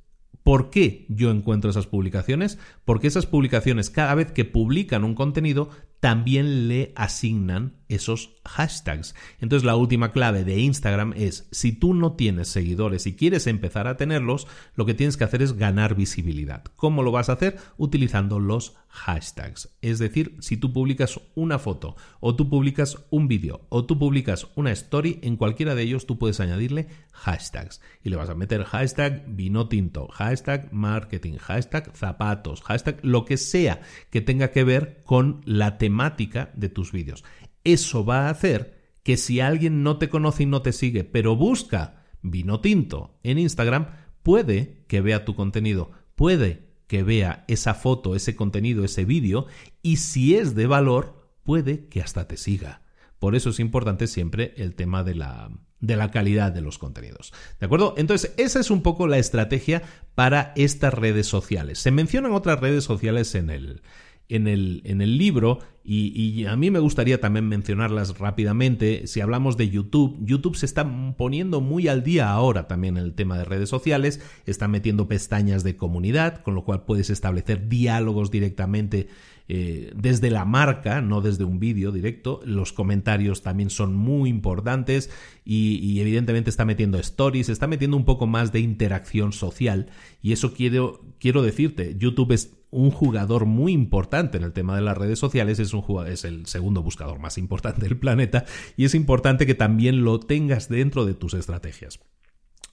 ¿Por qué yo encuentro esas publicaciones? Porque esas publicaciones, cada vez que publican un contenido, también le asignan esos hashtags. Entonces la última clave de Instagram es, si tú no tienes seguidores y quieres empezar a tenerlos, lo que tienes que hacer es ganar visibilidad. ¿Cómo lo vas a hacer? Utilizando los hashtags. Es decir, si tú publicas una foto o tú publicas un vídeo o tú publicas una story, en cualquiera de ellos tú puedes añadirle hashtags. Y le vas a meter hashtag vino tinto, hashtag marketing, hashtag zapatos, hashtag lo que sea que tenga que ver con la temática de tus vídeos. Eso va a hacer que si alguien no te conoce y no te sigue, pero busca vino tinto en Instagram, puede que vea tu contenido, puede que vea esa foto, ese contenido, ese vídeo, y si es de valor, puede que hasta te siga. Por eso es importante siempre el tema de la, de la calidad de los contenidos. ¿De acuerdo? Entonces, esa es un poco la estrategia para estas redes sociales. Se mencionan otras redes sociales en el, en el, en el libro y, a mí me gustaría también mencionarlas rápidamente. Si hablamos de YouTube, YouTube se está poniendo muy al día ahora también en el tema de redes sociales, está metiendo pestañas de comunidad, con lo cual puedes establecer diálogos directamente eh, desde la marca, no desde un vídeo directo. Los comentarios también son muy importantes y, evidentemente está metiendo stories, está metiendo un poco más de interacción social y eso quiero, quiero decirte, YouTube es un jugador muy importante en el tema de las redes sociales, es, un es el segundo buscador más importante del planeta y es importante que también lo tengas dentro de tus estrategias.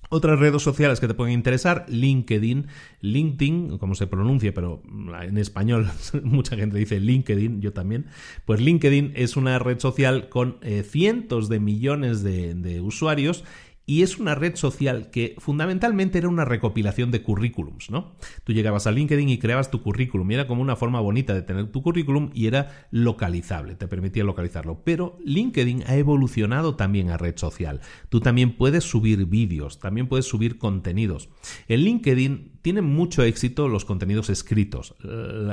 Otras redes sociales que te pueden interesar, LinkedIn, LinkedIn, como se pronuncia, pero en español mucha gente dice LinkedIn, yo también. Pues LinkedIn es una red social con eh, cientos de millones de usuarios y es una red social que fundamentalmente era una recopilación de currículums, ¿no? Tú llegabas a LinkedIn y creabas tu currículum y era como una forma bonita de tener tu currículum y era localizable, te permitía localizarlo. Pero LinkedIn ha evolucionado también a red social. Tú también puedes subir vídeos, también puedes subir contenidos. En LinkedIn tienen mucho éxito los contenidos escritos,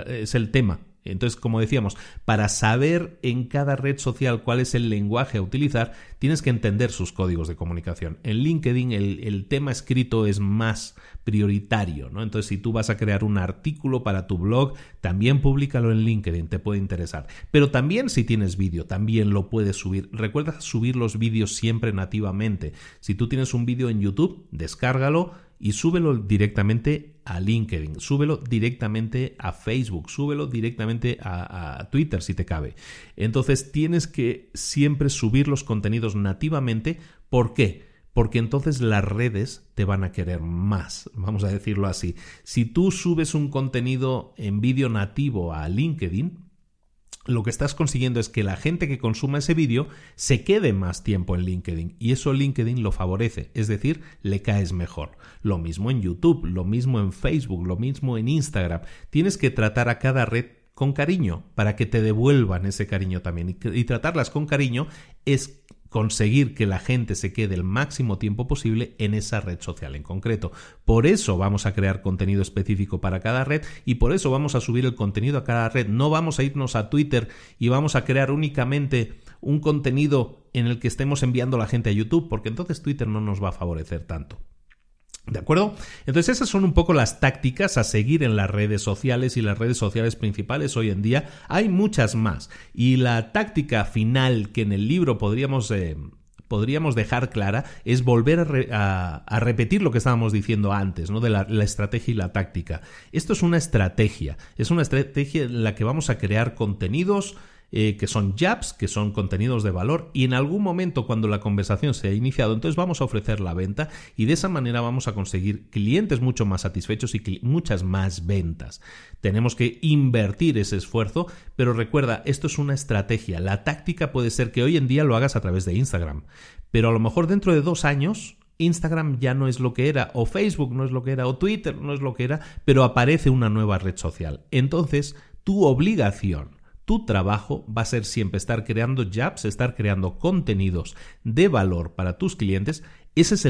es el tema. Entonces, como decíamos, para saber en cada red social cuál es el lenguaje a utilizar, tienes que entender sus códigos de comunicación. En LinkedIn el, tema escrito es más prioritario, ¿no? Entonces, si tú vas a crear un artículo para tu blog, también públicalo en LinkedIn, te puede interesar. Pero también si tienes vídeo, también lo puedes subir. Recuerda subir los vídeos siempre nativamente. Si tú tienes un vídeo en YouTube, descárgalo y súbelo directamente a LinkedIn, súbelo directamente a Facebook, súbelo directamente a, Twitter si te cabe. Entonces tienes que siempre subir los contenidos nativamente. ¿Por qué? Porque entonces las redes te van a querer más, vamos a decirlo así. Si tú subes un contenido en vídeo nativo a LinkedIn, lo que estás consiguiendo es que la gente que consuma ese vídeo se quede más tiempo en LinkedIn y eso LinkedIn lo favorece, es decir, le caes mejor. Lo mismo en YouTube, lo mismo en Facebook, lo mismo en Instagram. Tienes que tratar a cada red con cariño para que te devuelvan ese cariño también y, tratarlas con cariño es conseguir que la gente se quede el máximo tiempo posible en esa red social en concreto. Por eso vamos a crear contenido específico para cada red y por eso vamos a subir el contenido a cada red. No vamos a irnos a Twitter y vamos a crear únicamente un contenido en el que estemos enviando a la gente a YouTube, porque entonces Twitter no nos va a favorecer tanto. ¿De acuerdo? Entonces esas son un poco las tácticas a seguir en las redes sociales y las redes sociales principales hoy en día. Hay muchas más. Y la táctica final que en el libro podríamos... Eh, podríamos dejar clara es volver a, repetir lo que estábamos diciendo antes, ¿no? De la, estrategia y la táctica. Esto es una estrategia, es una estrategia en la que vamos a crear contenidos eh, que son jabs, que son contenidos de valor, y en algún momento cuando la conversación se ha iniciado, entonces vamos a ofrecer la venta y de esa manera vamos a conseguir clientes mucho más satisfechos y muchas más ventas. Tenemos que invertir ese esfuerzo, pero recuerda, esto es una estrategia. La táctica puede ser que hoy en día lo hagas a través de Instagram, pero a lo mejor dentro de dos años Instagram ya no es lo que era, o Facebook no es lo que era, o Twitter no es lo que era, pero aparece una nueva red social. Entonces, tu obligación tu trabajo va a ser siempre estar creando jobs, estar creando contenidos de valor para tus clientes. esas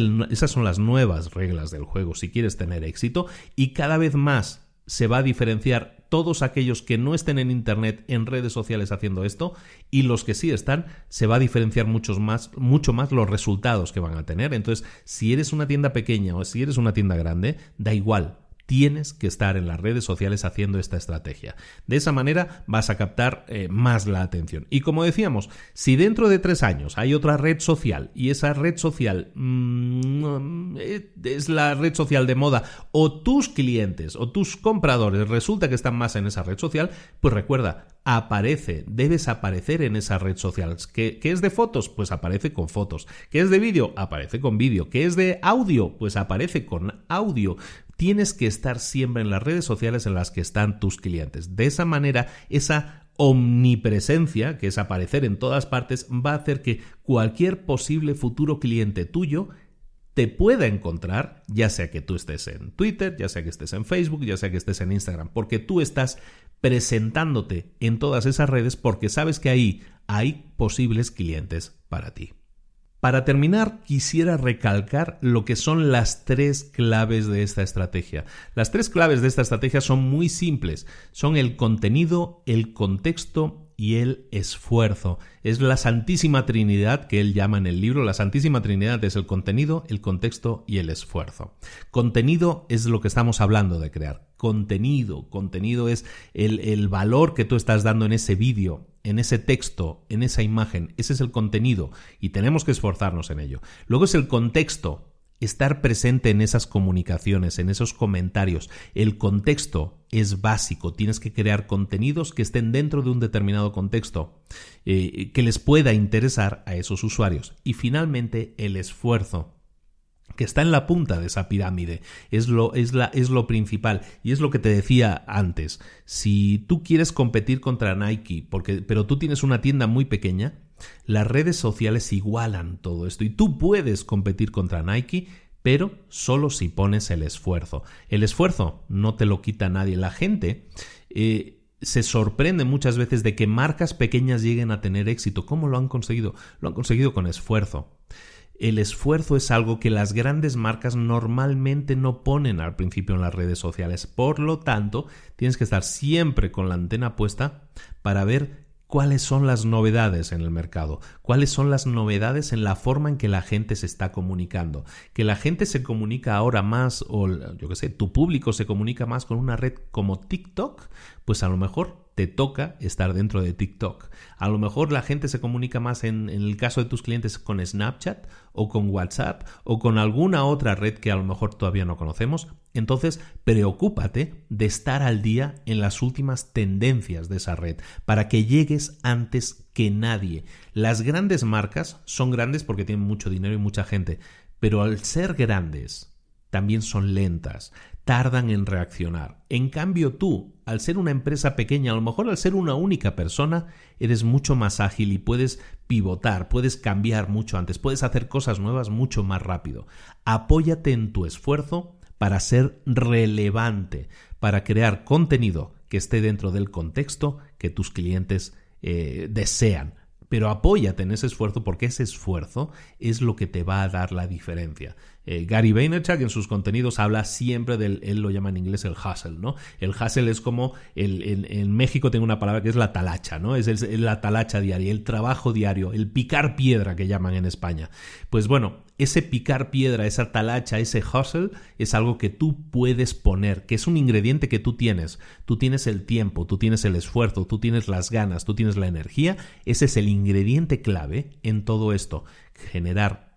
son las nuevas reglas del juego si quieres tener éxito y cada vez más se va a diferenciar todos aquellos que no estén en Internet, en redes sociales haciendo esto, y los que sí están, se va a diferenciar más, mucho más los resultados que van a tener. Entonces, si eres una tienda pequeña o si eres una tienda grande, da igual tienes que estar en las redes sociales haciendo esta estrategia. De esa manera vas a captar eh, más la atención. Y como decíamos, si dentro de tres años hay otra red social y esa red social mm, eh, es la red social de moda o tus clientes o tus compradores resulta que están más en esa red social, pues recuerda, aparece, debes aparecer en esa red social. ¿Qué, es de fotos? Pues aparece con fotos. ¿Qué es de vídeo? Aparece con vídeo. ¿Qué es de audio? Pues aparece con audio tienes que estar siempre en las redes sociales en las que están tus clientes. De esa manera, esa omnipresencia, que es aparecer en todas partes, va a hacer que cualquier posible futuro cliente tuyo te pueda encontrar, ya sea que tú estés en Twitter, ya sea que estés en Facebook, ya sea que estés en Instagram, porque tú estás presentándote en todas esas redes porque sabes que ahí hay posibles clientes para ti. Para terminar, quisiera recalcar lo que son las tres claves de esta estrategia. Las tres claves de esta estrategia son muy simples. Son el contenido, el contexto y el esfuerzo. Es la Santísima Trinidad que él llama en el libro. La Santísima Trinidad es el contenido, el contexto y el esfuerzo. Contenido es lo que estamos hablando de crear. Contenido. Contenido es el, valor que tú estás dando en ese vídeo, en ese texto, en esa imagen. Ese es el contenido y tenemos que esforzarnos en ello. Luego es el contexto estar presente en esas comunicaciones, en esos comentarios. El contexto es básico. Tienes que crear contenidos que estén dentro de un determinado contexto, eh, que les pueda interesar a esos usuarios. Y finalmente, el esfuerzo que está en la punta de esa pirámide, es lo, es, la, es lo principal. Y es lo que te decía antes. Si tú quieres competir contra Nike, porque, pero tú tienes una tienda muy pequeña, las redes sociales igualan todo esto y tú puedes competir contra Nike, pero solo si pones el esfuerzo. El esfuerzo no te lo quita nadie. La gente eh, se sorprende muchas veces de que marcas pequeñas lleguen a tener éxito. ¿Cómo lo han conseguido? Lo han conseguido con esfuerzo. El esfuerzo es algo que las grandes marcas normalmente no ponen al principio en las redes sociales. Por lo tanto, tienes que estar siempre con la antena puesta para ver cuáles son las novedades en el mercado, cuáles son las novedades en la forma en que la gente se está comunicando. Que la gente se comunica ahora más, o yo qué sé, tu público se comunica más con una red como TikTok, pues a lo mejor te toca estar dentro de TikTok. A lo mejor la gente se comunica más en, el caso de tus clientes con Snapchat o con WhatsApp o con alguna otra red que a lo mejor todavía no conocemos. Entonces, preocúpate de estar al día en las últimas tendencias de esa red para que llegues antes que nadie. Las grandes marcas son grandes porque tienen mucho dinero y mucha gente, pero al ser grandes también son lentas tardan en reaccionar. En cambio tú, al ser una empresa pequeña, a lo mejor al ser una única persona, eres mucho más ágil y puedes pivotar, puedes cambiar mucho antes, puedes hacer cosas nuevas mucho más rápido. Apóyate en tu esfuerzo para ser relevante, para crear contenido que esté dentro del contexto que tus clientes eh, desean. Pero apóyate en ese esfuerzo porque ese esfuerzo es lo que te va a dar la diferencia. Eh, Gary Vaynerchuk en sus contenidos habla siempre del, él lo llama en inglés el hustle, ¿no? El hustle es como, el, en, México tengo una palabra que es la talacha, ¿no? Es, la talacha diaria, el trabajo diario, el picar piedra que llaman en España. Pues bueno, ese picar piedra, esa talacha, ese hustle es algo que tú puedes poner, que es un ingrediente que tú tienes. Tú tienes el tiempo, tú tienes el esfuerzo, tú tienes las ganas, tú tienes la energía. Ese es el ingrediente clave en todo esto. Generar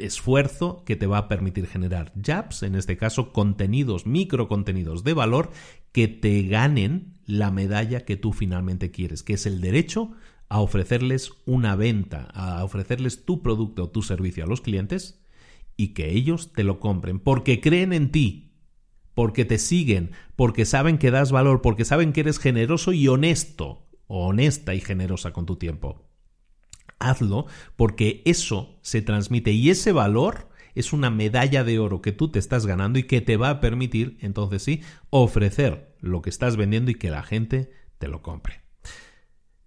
esfuerzo que te va a permitir generar jabs, en este caso contenidos, micro contenidos de valor que te ganen la medalla que tú finalmente quieres, que es el derecho a ofrecerles una venta, a ofrecerles tu producto o tu servicio a los clientes y que ellos te lo compren porque creen en ti, porque te siguen, porque saben que das valor, porque saben que eres generoso y honesto, honesta y generosa con tu tiempo hazlo porque eso se transmite y ese valor es una medalla de oro que tú te estás ganando y que te va a permitir, entonces sí, ofrecer lo que estás vendiendo y que la gente te lo compre.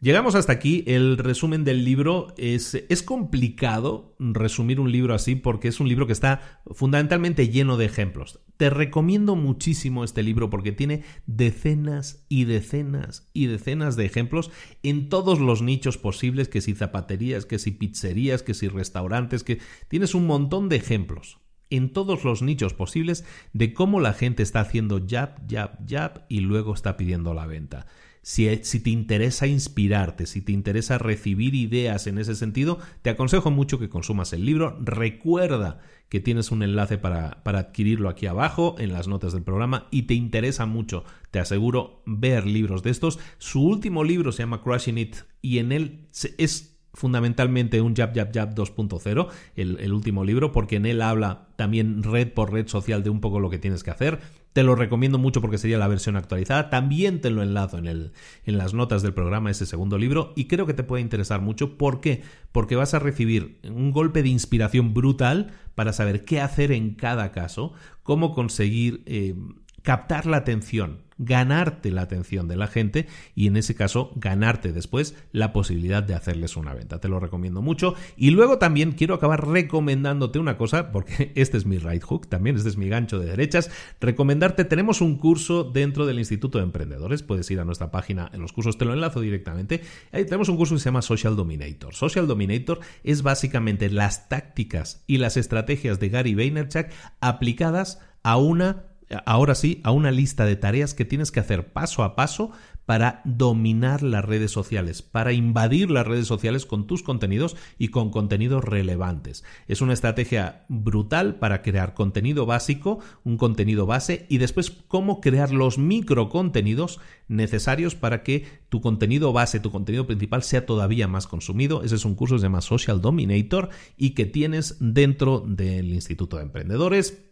Llegamos hasta aquí. El resumen del libro es, es complicado resumir un libro así porque es un libro que está fundamentalmente lleno de ejemplos. Te recomiendo muchísimo este libro porque tiene decenas y decenas y decenas de ejemplos en todos los nichos posibles, que si zapaterías, que si pizzerías, que si restaurantes, que tienes un montón de ejemplos en todos los nichos posibles de cómo la gente está haciendo jab, jab, jab y luego está pidiendo la venta. Si, te interesa inspirarte, si te interesa recibir ideas en ese sentido, te aconsejo mucho que consumas el libro. Recuerda que tienes un enlace para, para, adquirirlo aquí abajo en las notas del programa y te interesa mucho, te aseguro, ver libros de estos. Su último libro se llama Crushing It y en él es fundamentalmente un Jab Jab Jab 2.0, el, último libro, porque en él habla también red por red social de un poco lo que tienes que hacer. Te lo recomiendo mucho porque sería la versión actualizada. También te lo enlazo en, el, en las notas del programa, ese segundo libro, y creo que te puede interesar mucho. ¿Por qué? Porque vas a recibir un golpe de inspiración brutal para saber qué hacer en cada caso, cómo conseguir eh, captar la atención ganarte la atención de la gente y en ese caso ganarte después la posibilidad de hacerles una venta. Te lo recomiendo mucho. Y luego también quiero acabar recomendándote una cosa, porque este es mi right hook, también este es mi gancho de derechas. Recomendarte, tenemos un curso dentro del Instituto de Emprendedores. Puedes ir a nuestra página, en los cursos te lo enlazo directamente. Ahí tenemos un curso que se llama Social Dominator. Social Dominator es básicamente las tácticas y las estrategias de Gary Vaynerchuk aplicadas a una ahora sí, a una lista de tareas que tienes que hacer paso a paso para dominar las redes sociales, para invadir las redes sociales con tus contenidos y con contenidos relevantes. Es una estrategia brutal para crear contenido básico, un contenido base y después cómo crear los micro contenidos necesarios para que tu contenido base, tu contenido principal sea todavía más consumido. Ese es un curso que se llama Social Dominator y que tienes dentro del Instituto de Emprendedores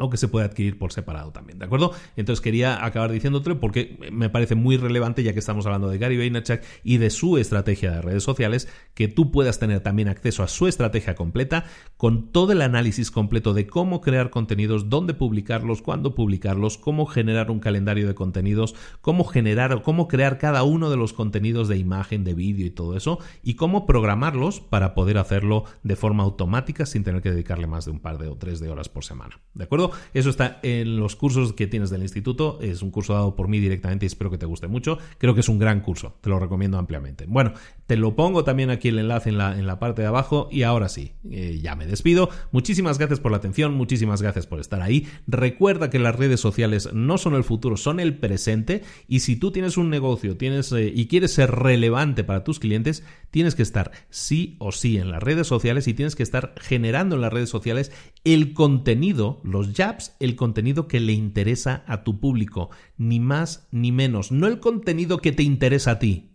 o que se puede adquirir por separado también, ¿de acuerdo? Entonces quería acabar diciéndote porque me parece muy relevante, ya que estamos hablando de Gary Vaynerchuk y de su estrategia de redes sociales, que tú puedas tener también acceso a su estrategia completa con todo el análisis completo de cómo crear contenidos, dónde publicarlos, cuándo publicarlos, cómo generar un calendario de contenidos, cómo generar o cómo crear cada uno de los contenidos de imagen, de vídeo y todo eso, y cómo programarlos para poder hacerlo de forma automática sin tener que dedicarle más de un par de o tres de horas por semana, ¿de acuerdo? Eso está en los cursos que tienes del instituto. Es un curso dado por mí directamente y espero que te guste mucho. Creo que es un gran curso. Te lo recomiendo ampliamente. Bueno, te lo pongo también aquí el enlace en la, en la parte de abajo. Y ahora sí, eh, ya me despido. Muchísimas gracias por la atención. Muchísimas gracias por estar ahí. Recuerda que las redes sociales no son el futuro, son el presente. Y si tú tienes un negocio tienes, eh, y quieres ser relevante para tus clientes, tienes que estar sí o sí en las redes sociales y tienes que estar generando en las redes sociales el contenido, los el contenido que le interesa a tu público, ni más ni menos, no el contenido que te interesa a ti.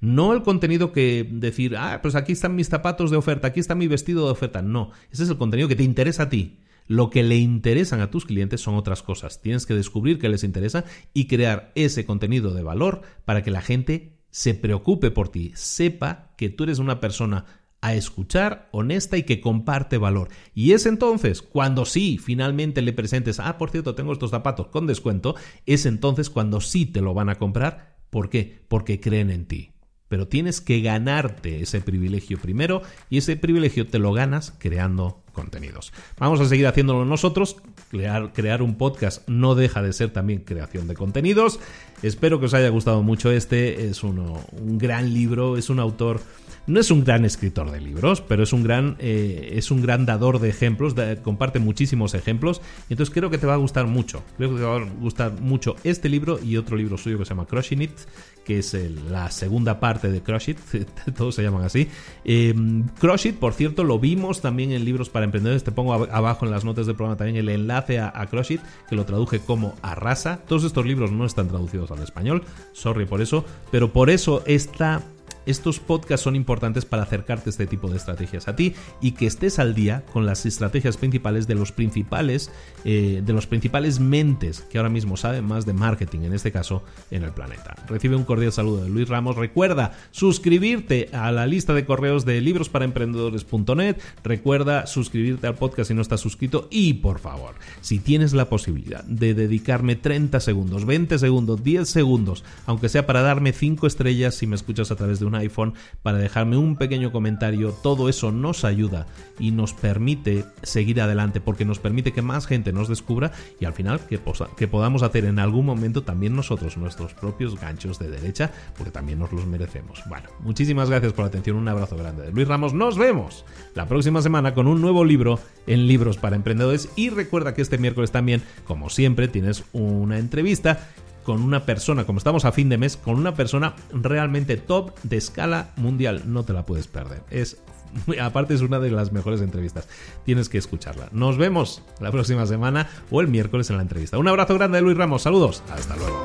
No el contenido que decir, ah, pues aquí están mis zapatos de oferta, aquí está mi vestido de oferta. No, ese es el contenido que te interesa a ti. Lo que le interesan a tus clientes son otras cosas. Tienes que descubrir qué les interesa y crear ese contenido de valor para que la gente se preocupe por ti, sepa que tú eres una persona a escuchar, honesta y que comparte valor. Y es entonces cuando sí, finalmente le presentes, ah, por cierto, tengo estos zapatos con descuento, es entonces cuando sí te lo van a comprar. ¿Por qué? Porque creen en ti. Pero tienes que ganarte ese privilegio primero y ese privilegio te lo ganas creando contenidos. Vamos a seguir haciéndolo nosotros. Crear, crear, un podcast no deja de ser también creación de contenidos. Espero que os haya gustado mucho este. Es uno, un gran libro, es un autor no es un gran escritor de libros, pero es un gran, eh, es un gran dador de ejemplos, comparte muchísimos ejemplos, entonces creo que te va a gustar mucho. Creo que te va a gustar mucho este libro y otro libro suyo que se llama Crushing It, que es la segunda parte de Crush It, todos se llaman así. Eh, Crush It, por cierto, lo vimos también en libros para emprendedores, te pongo abajo en las notas del programa también el enlace a, a Crush It, que lo traduje como Arrasa. Todos estos libros no están traducidos al español, sorry por eso, pero por eso esta estos podcasts son importantes para acercarte este tipo de estrategias a ti y que estés al día con las estrategias principales de los principales, eh, de los principales mentes que ahora mismo saben más de marketing, en este caso en el planeta. Recibe un cordial saludo de Luis Ramos. Recuerda suscribirte a la lista de correos de librosparaemprendedores.net. Recuerda suscribirte al podcast si no estás suscrito y por favor, si tienes la posibilidad de dedicarme 30 segundos, 20 segundos, 10 segundos, aunque sea para darme 5 estrellas si me escuchas a través de una iPhone para dejarme un pequeño comentario. Todo eso nos ayuda y nos permite seguir adelante porque nos permite que más gente nos descubra y al final que, podamos hacer en algún momento también nosotros nuestros propios ganchos de derecha porque también nos los merecemos. Bueno, muchísimas gracias por la atención. Un abrazo grande de Luis Ramos. Nos vemos la próxima semana con un nuevo libro en Libros para Emprendedores y recuerda que este miércoles también, como siempre, tienes una entrevista con una persona, como estamos a fin de mes, con una persona realmente top de escala mundial. No te la puedes perder. Es aparte es una de las mejores entrevistas. Tienes que escucharla. Nos vemos la próxima semana o el miércoles en la entrevista. Un abrazo grande de Luis Ramos. Saludos. Hasta luego.